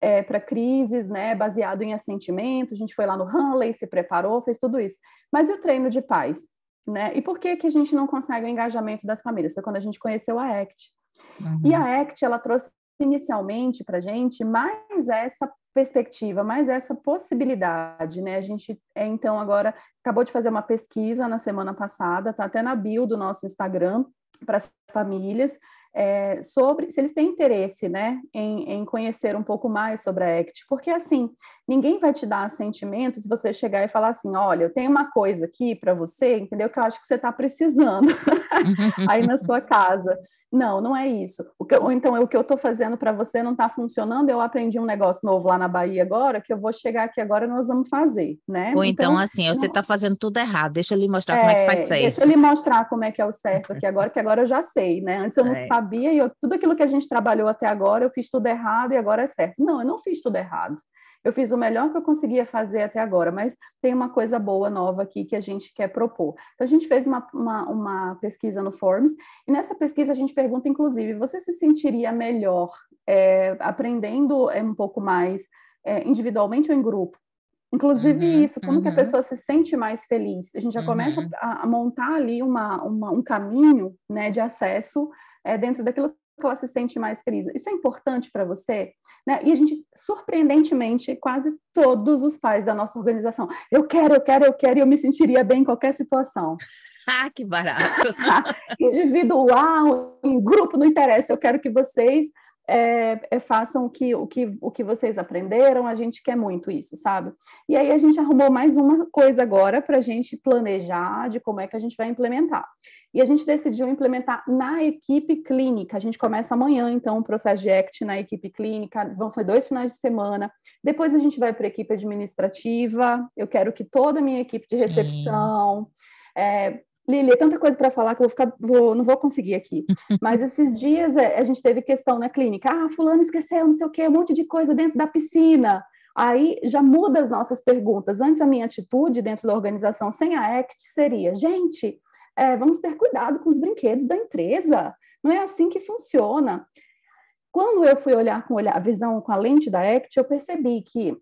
é, para crises, né, baseado em assentimento. A gente foi lá no Hanley, se preparou, fez tudo isso. Mas e o treino de paz? Né? E por que, que a gente não consegue o engajamento das famílias? Foi quando a gente conheceu a ACT. Uhum. E a ACT, ela trouxe inicialmente para a gente mais essa perspectiva, mais essa possibilidade, né? A gente, é, então, agora acabou de fazer uma pesquisa na semana passada, tá até na bio do nosso Instagram, para as famílias, é, sobre se eles têm interesse, né, em, em, conhecer um pouco mais sobre a ACT, porque assim, ninguém vai te dar sentimento se você chegar e falar assim, olha, eu tenho uma coisa aqui para você, entendeu, que eu acho que você está precisando aí na sua casa. Não, não é isso. O que, ou então, o que eu estou fazendo para você não está funcionando, eu aprendi um negócio novo lá na Bahia agora, que eu vou chegar aqui agora e nós vamos fazer, né? Ou então, então assim, você está fazendo tudo errado, deixa eu lhe mostrar é, como é que faz certo. Deixa eu lhe mostrar como é que é o certo aqui agora, que agora eu já sei, né? Antes eu não é. sabia e eu, tudo aquilo que a gente trabalhou até agora, eu fiz tudo errado e agora é certo. Não, eu não fiz tudo errado. Eu fiz o melhor que eu conseguia fazer até agora, mas tem uma coisa boa nova aqui que a gente quer propor. Então, a gente fez uma, uma, uma pesquisa no Forms, e nessa pesquisa a gente pergunta, inclusive, você se sentiria melhor é, aprendendo é, um pouco mais é, individualmente ou em grupo? Inclusive uhum, isso, como uhum. que a uhum. pessoa se sente mais feliz? A gente já uhum. começa a, a, montar ali uma, uma, um caminho né, de acesso é, dentro daquilo que ela se sente mais feliz. Isso é importante para você? Né? E a gente, surpreendentemente, quase todos os pais da nossa organização, eu quero, eu quero, eu quero, e eu me sentiria bem em qualquer situação. Ah, que barato! Individual, em grupo, não interessa, eu quero que vocês é, é, façam o que, o, que, o que vocês aprenderam, a gente quer muito isso, sabe? E aí a gente arrumou mais uma coisa agora para a gente planejar de como é que a gente vai implementar. E a gente decidiu implementar na equipe clínica. A gente começa amanhã, então, o processo de ACT na equipe clínica. Vão ser dois finais de semana. Depois a gente vai para a equipe administrativa. Eu quero que toda a minha equipe de recepção, é, Lili, é tanta coisa para falar que eu vou ficar, vou, não vou conseguir aqui. Mas esses dias é, a gente teve questão na clínica. Ah, fulano esqueceu, não sei o quê, um monte de coisa dentro da piscina. Aí já muda as nossas perguntas. Antes a minha atitude dentro da organização sem a ACT seria, gente, é, vamos ter cuidado com os brinquedos da empresa. Não é assim que funciona. Quando eu fui olhar com a visão com a lente da ACT, eu percebi que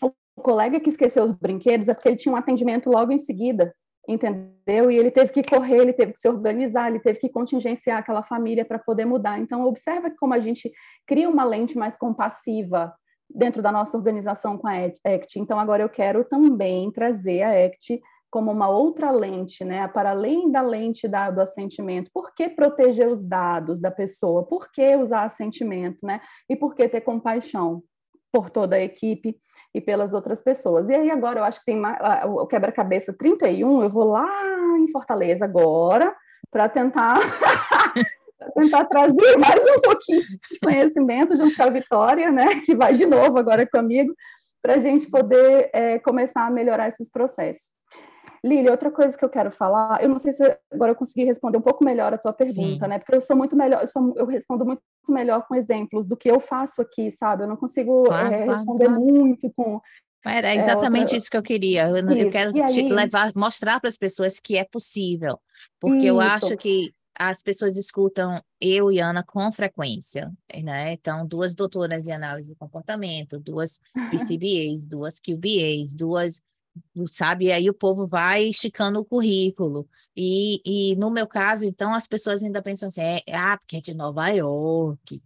o colega que esqueceu os brinquedos é porque ele tinha um atendimento logo em seguida entendeu? E ele teve que correr, ele teve que se organizar, ele teve que contingenciar aquela família para poder mudar. Então, observa como a gente cria uma lente mais compassiva dentro da nossa organização com a ACT. Então, agora eu quero também trazer a ACT como uma outra lente, né? Para além da lente da, do assentimento. Por que proteger os dados da pessoa? Por que usar assentimento, né? E por que ter compaixão? Por toda a equipe e pelas outras pessoas. E aí agora eu acho que tem o quebra-cabeça 31, eu vou lá em Fortaleza agora para tentar tentar trazer mais um pouquinho de conhecimento junto com a Vitória, né, que vai de novo agora comigo, para a gente poder é, começar a melhorar esses processos. Lili, outra coisa que eu quero falar, eu não sei se eu, agora eu consegui responder um pouco melhor a tua pergunta, Sim. né? Porque eu sou muito melhor, eu, sou, eu, respondo muito melhor com exemplos do que eu faço aqui, sabe? Eu não consigo claro, é, claro, responder claro. muito com. Era é, exatamente é, outra... isso que eu queria. Eu, eu quero te levar, mostrar para as pessoas que é possível, porque isso. eu acho que as pessoas escutam eu e Ana com frequência, né? Então, duas doutoras em análise do comportamento, duas PCBAs, duas QBAs, duas sabe? E aí o povo vai esticando o currículo. E, e no meu caso, então, as pessoas ainda pensam assim, é, ah, porque é de Nova York,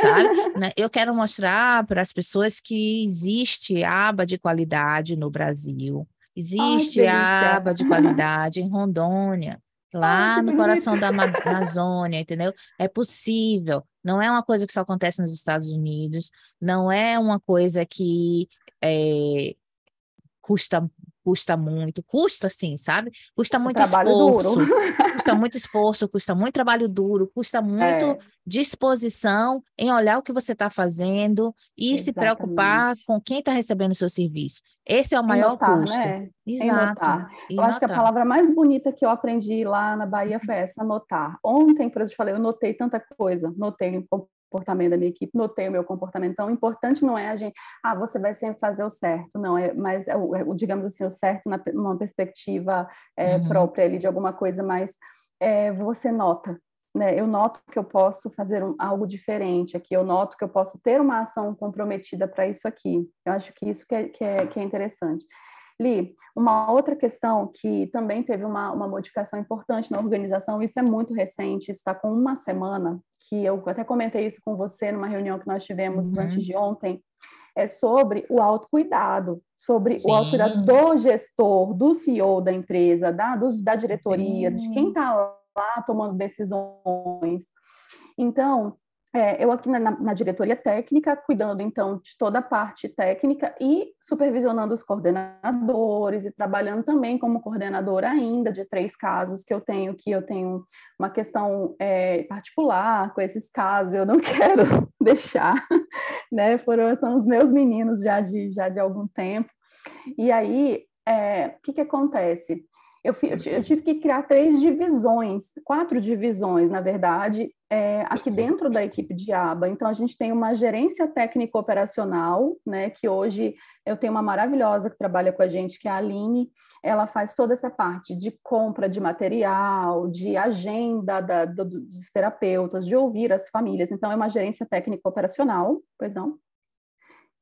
sabe? Né? Eu quero mostrar para as pessoas que existe aba de qualidade no Brasil, existe Ai, aba de qualidade em Rondônia, lá Ai, no coração da Amazônia, entendeu? É possível. Não é uma coisa que só acontece nos Estados Unidos, não é uma coisa que é, custa custa muito, custa sim, sabe? Custa muito esforço, custa muito esforço, custa muito trabalho duro, custa muito é. disposição em olhar o que você está fazendo e Exatamente. se preocupar com quem está recebendo o seu serviço. Esse é o maior notar, custo. Né? Exato. Eu acho que a palavra mais bonita que eu aprendi lá na Bahia foi essa, notar. Ontem, por exemplo, eu falei, eu notei tanta coisa, notei comportamento da minha equipe, notei o meu comportamento. Então, o importante não é a gente, ah, você vai sempre fazer o certo, não, é, mas é o, é o digamos assim, o certo na, numa perspectiva é, uhum. própria ali de alguma coisa, mas é, você nota, né? Eu noto que eu posso fazer um, algo diferente aqui, eu noto que eu posso ter uma ação comprometida para isso aqui. Eu acho que isso que é, que é, que é interessante. Li, uma outra questão que também teve uma, uma modificação importante na organização, isso é muito recente, está com uma semana, que eu até comentei isso com você numa reunião que nós tivemos uhum. antes de ontem, é sobre o autocuidado, sobre Sim. o autocuidado do gestor, do CEO da empresa, da, do, da diretoria, Sim. de quem está lá tomando decisões. Então, é, eu aqui na, na, diretoria técnica, cuidando então de toda a parte técnica e supervisionando os coordenadores e trabalhando também como coordenadora ainda de três casos que eu tenho, que eu tenho uma questão é, particular com esses casos, eu não quero deixar, né? Foram, são os meus meninos já de, já de algum tempo. E aí, é, o que, que acontece? Eu, eu, tive que criar três divisões, quatro divisões, na verdade, é, aqui dentro da equipe de aba. Então, a gente tem uma gerência técnico operacional, né, que hoje eu tenho uma maravilhosa que trabalha com a gente, que é a Aline. Ela faz toda essa parte de compra de material, de agenda da, do, dos terapeutas, de ouvir as famílias. Então, é uma gerência técnico operacional, pois não?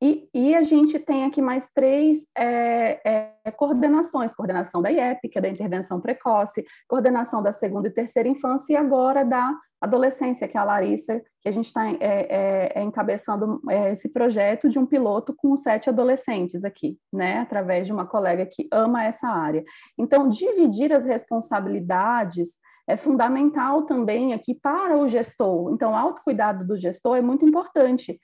E, e, a gente tem aqui mais três é, é, coordenações: coordenação da IEP, que é da intervenção precoce, coordenação da segunda e terceira infância, e agora da adolescência, que é a Larissa, que a gente está é, é, é, encabeçando é, esse projeto de um piloto com sete adolescentes aqui, né, através de uma colega que ama essa área. Então, dividir as responsabilidades é fundamental também aqui para o gestor. Então, o autocuidado do gestor é muito importante.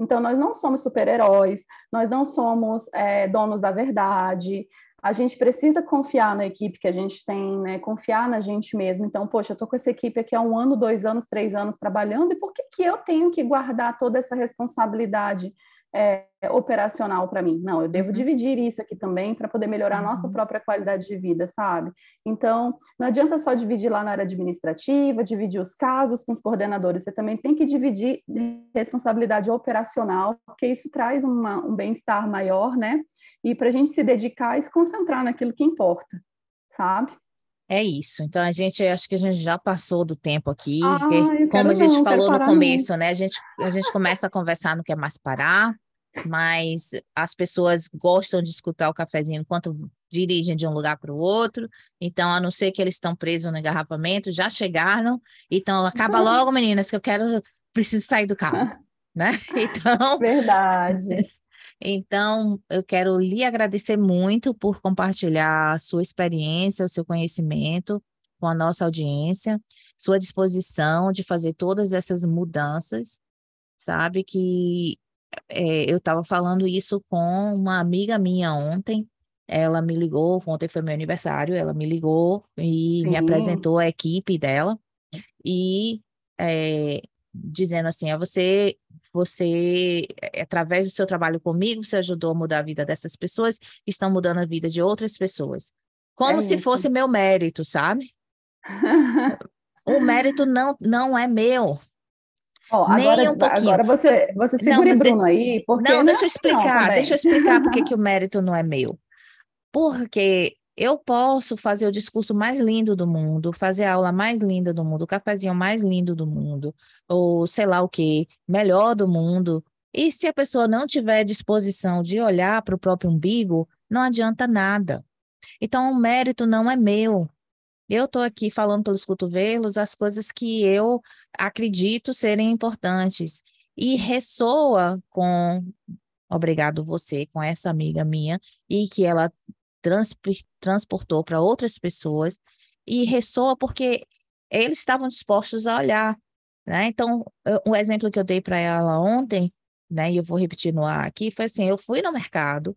Então, nós não somos super-heróis, nós não somos é, donos da verdade, a gente precisa confiar na equipe que a gente tem, né? Confiar na gente mesmo. Então, poxa, eu tô com essa equipe aqui há um ano, dois anos, três anos trabalhando, e por que, que eu tenho que guardar toda essa responsabilidade é, operacional para mim. Não, eu devo uhum. dividir isso aqui também para poder melhorar a nossa uhum. própria qualidade de vida, sabe? Então, não adianta só dividir lá na área administrativa, dividir os casos com os coordenadores, você também tem que dividir responsabilidade operacional, porque isso traz uma, um bem-estar maior, né? E para a gente se dedicar e se concentrar naquilo que importa, sabe? É isso. Então a gente acho que a gente já passou do tempo aqui, ah, como a gente não, falou no começo, né? A gente a gente começa a conversar, não quer mais parar, mas as pessoas gostam de escutar o cafezinho enquanto dirigem de um lugar para o outro. Então, a não ser que eles estão presos no engarrafamento, já chegaram. Então, acaba uhum. logo, meninas, que eu quero preciso sair do carro, né? Então, verdade. Então, eu quero lhe agradecer muito por compartilhar a sua experiência, o seu conhecimento com a nossa audiência, sua disposição de fazer todas essas mudanças. Sabe que é, eu estava falando isso com uma amiga minha ontem. Ela me ligou, ontem foi meu aniversário, ela me ligou e Sim. me apresentou a equipe dela. E é, dizendo assim, é você você, eh, através do seu trabalho comigo, você ajudou a mudar a vida dessas pessoas, estão mudando a vida de outras pessoas. Como é se isso. fosse meu mérito, sabe? o mérito não, não é meu. Oh, agora, um agora você, você segura não, Bruno aí, porque... Não, não deixa eu explicar, não, deixa eu explicar porque que o mérito não é meu. Porque eu posso fazer o discurso mais lindo do mundo, fazer a aula mais linda do mundo, o cafezinho mais lindo do mundo, ou sei lá o que, melhor do mundo. E se a pessoa não tiver disposição de olhar para o próprio umbigo, não adianta nada. Então, o mérito não é meu. Eu estou aqui falando pelos cotovelos as coisas que eu acredito serem importantes. E ressoa com, obrigado você, com essa amiga minha, e que ela transportou para outras pessoas e ressoa porque eles estavam dispostos a olhar, né? Então, o exemplo que eu dei para ela ontem, né, e eu vou repetir no ar aqui, foi assim, eu fui no mercado,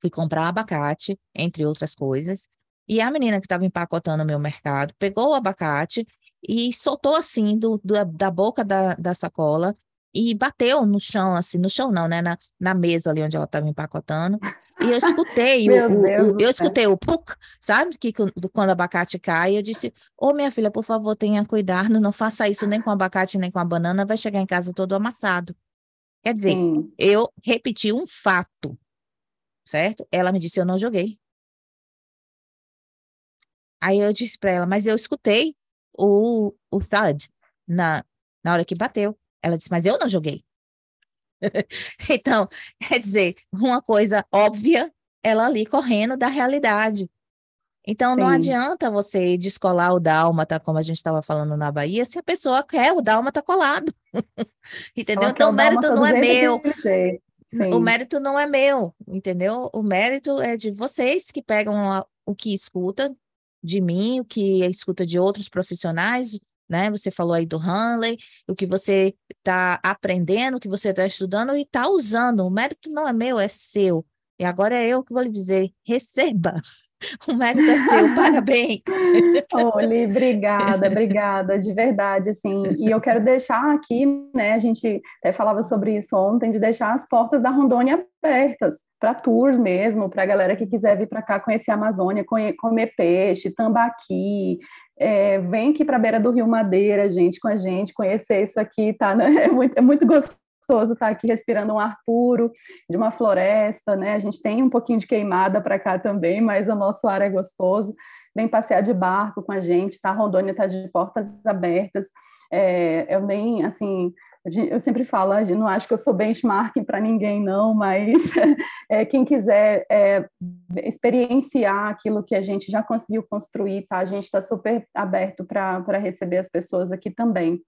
fui comprar abacate, entre outras coisas, e a menina que estava empacotando o meu mercado pegou o abacate e soltou assim do, do, da boca da, da sacola e bateu no chão, assim, no chão não, né? Na, na mesa ali onde ela estava empacotando. E eu escutei, o, o, eu escutei o puk, sabe? Que quando o abacate cai, eu disse: Ô oh, minha filha, por favor, tenha cuidado, não faça isso nem com o abacate nem com a banana, vai chegar em casa todo amassado. Quer dizer, Sim. eu repeti um fato, certo? Ela me disse: Eu não joguei. Aí eu disse para ela: Mas eu escutei o, o thud na, na hora que bateu. Ela disse: Mas eu não joguei. então, quer dizer, uma coisa óbvia, ela ali correndo da realidade. Então, Sim. não adianta você descolar o dálmata, como a gente estava falando na Bahia, se a pessoa quer o dálmata colado. entendeu? então, o mérito não é meu. O mérito não é meu, entendeu? O mérito é de vocês que pegam a, o que escuta de mim, o que escuta de outros profissionais, né? Você falou aí do Hanley, o que você está aprendendo, o que você está estudando e está usando. O mérito não é meu, é seu. E agora é eu que vou lhe dizer: receba. O mérito é seu, parabéns. Olhe, obrigada, obrigada, de verdade, assim, e eu quero deixar aqui, né, a gente até falava sobre isso ontem, de deixar as portas da Rondônia abertas, para tours mesmo, para a galera que quiser vir para cá conhecer a Amazônia, comer peixe, tambaqui, é, vem aqui para a beira do Rio Madeira, gente, com a gente, conhecer isso aqui, tá? Né? É, muito, é muito gostoso estar tá aqui respirando um ar puro de uma floresta, né? A gente tem um pouquinho de queimada para cá também, mas o nosso ar é gostoso. Vem passear de barco com a gente, tá? Rondônia está de portas abertas. É, eu nem, assim, eu sempre falo, eu não acho que eu sou benchmarking para ninguém, não, mas é, quem quiser é, experienciar aquilo que a gente já conseguiu construir, tá? A gente está super aberto para receber as pessoas aqui também.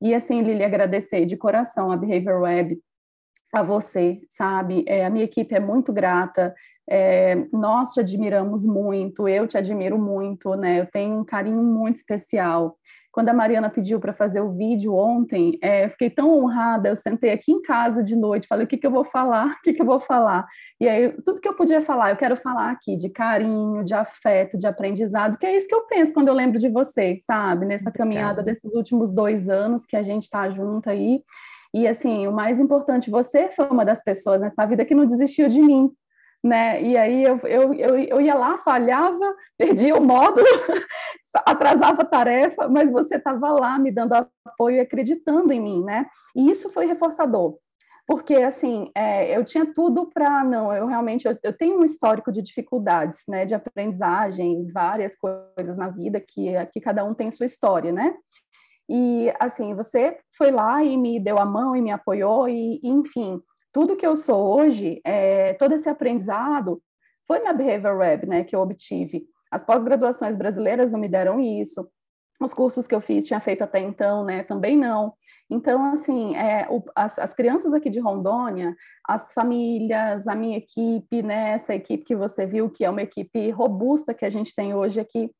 E assim, Lili, agradecer de coração a Behavior Web, a você, sabe? É, a minha equipe é muito grata É, nós te admiramos muito, eu te admiro muito, né? Eu tenho um carinho muito especial quando a Mariana pediu para fazer o vídeo ontem, é, fiquei tão honrada, eu sentei aqui em casa de noite, falei, o que, que eu vou falar, o que, que eu vou falar? E aí, tudo que eu podia falar, eu quero falar aqui de carinho, de afeto, de aprendizado, que é isso que eu penso quando eu lembro de vocês, sabe? Nessa caminhada desses últimos dois anos que a gente está junto aí, e assim, o mais importante, você foi uma das pessoas nessa vida que não desistiu de mim, né? E aí eu, eu, eu, eu ia lá, falhava, perdia o módulo, atrasava a tarefa, mas você estava lá me dando apoio e acreditando em mim, né? E isso foi reforçador, porque assim é, eu tinha tudo para não, eu realmente eu, eu, tenho um histórico de dificuldades, né? De aprendizagem, várias coisas na vida que aqui cada um tem sua história, né? E assim você foi lá e me deu a mão e me apoiou e enfim tudo que eu sou hoje, é, todo esse aprendizado foi na Behavior Web, né, que eu obtive. As pós-graduações brasileiras não me deram isso. Os cursos que eu fiz tinha feito até então, né, também não. Então, assim, é, o, as, as, crianças aqui de Rondônia, as famílias, a minha equipe, né, essa equipe que você viu, que é uma equipe robusta que a gente tem hoje aqui,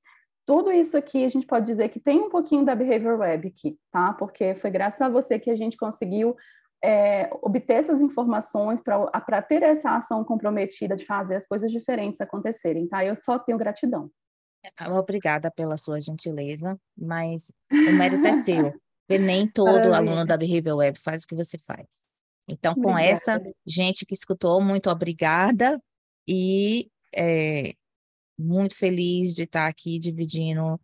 tudo isso aqui a gente pode dizer que tem um pouquinho da Behavior Web aqui, tá? Porque foi graças a você que a gente conseguiu é, obter essas informações para ter essa ação comprometida de fazer as coisas diferentes acontecerem, tá? Eu só tenho gratidão. Obrigada pela sua gentileza, mas o mérito é seu. nem todo aluno da Behavior Web faz o que você faz. Então, com obrigada. essa gente que escutou, muito obrigada e é, muito feliz de estar aqui dividindo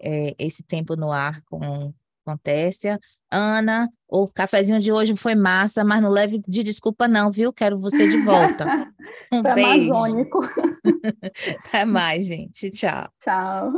é, esse tempo no ar com, Tércia. Ana, o cafezinho de hoje foi massa, mas não leve de desculpa não, viu? Quero você de volta. Um beijo. amazônico. Até mais, gente. Tchau. Tchau.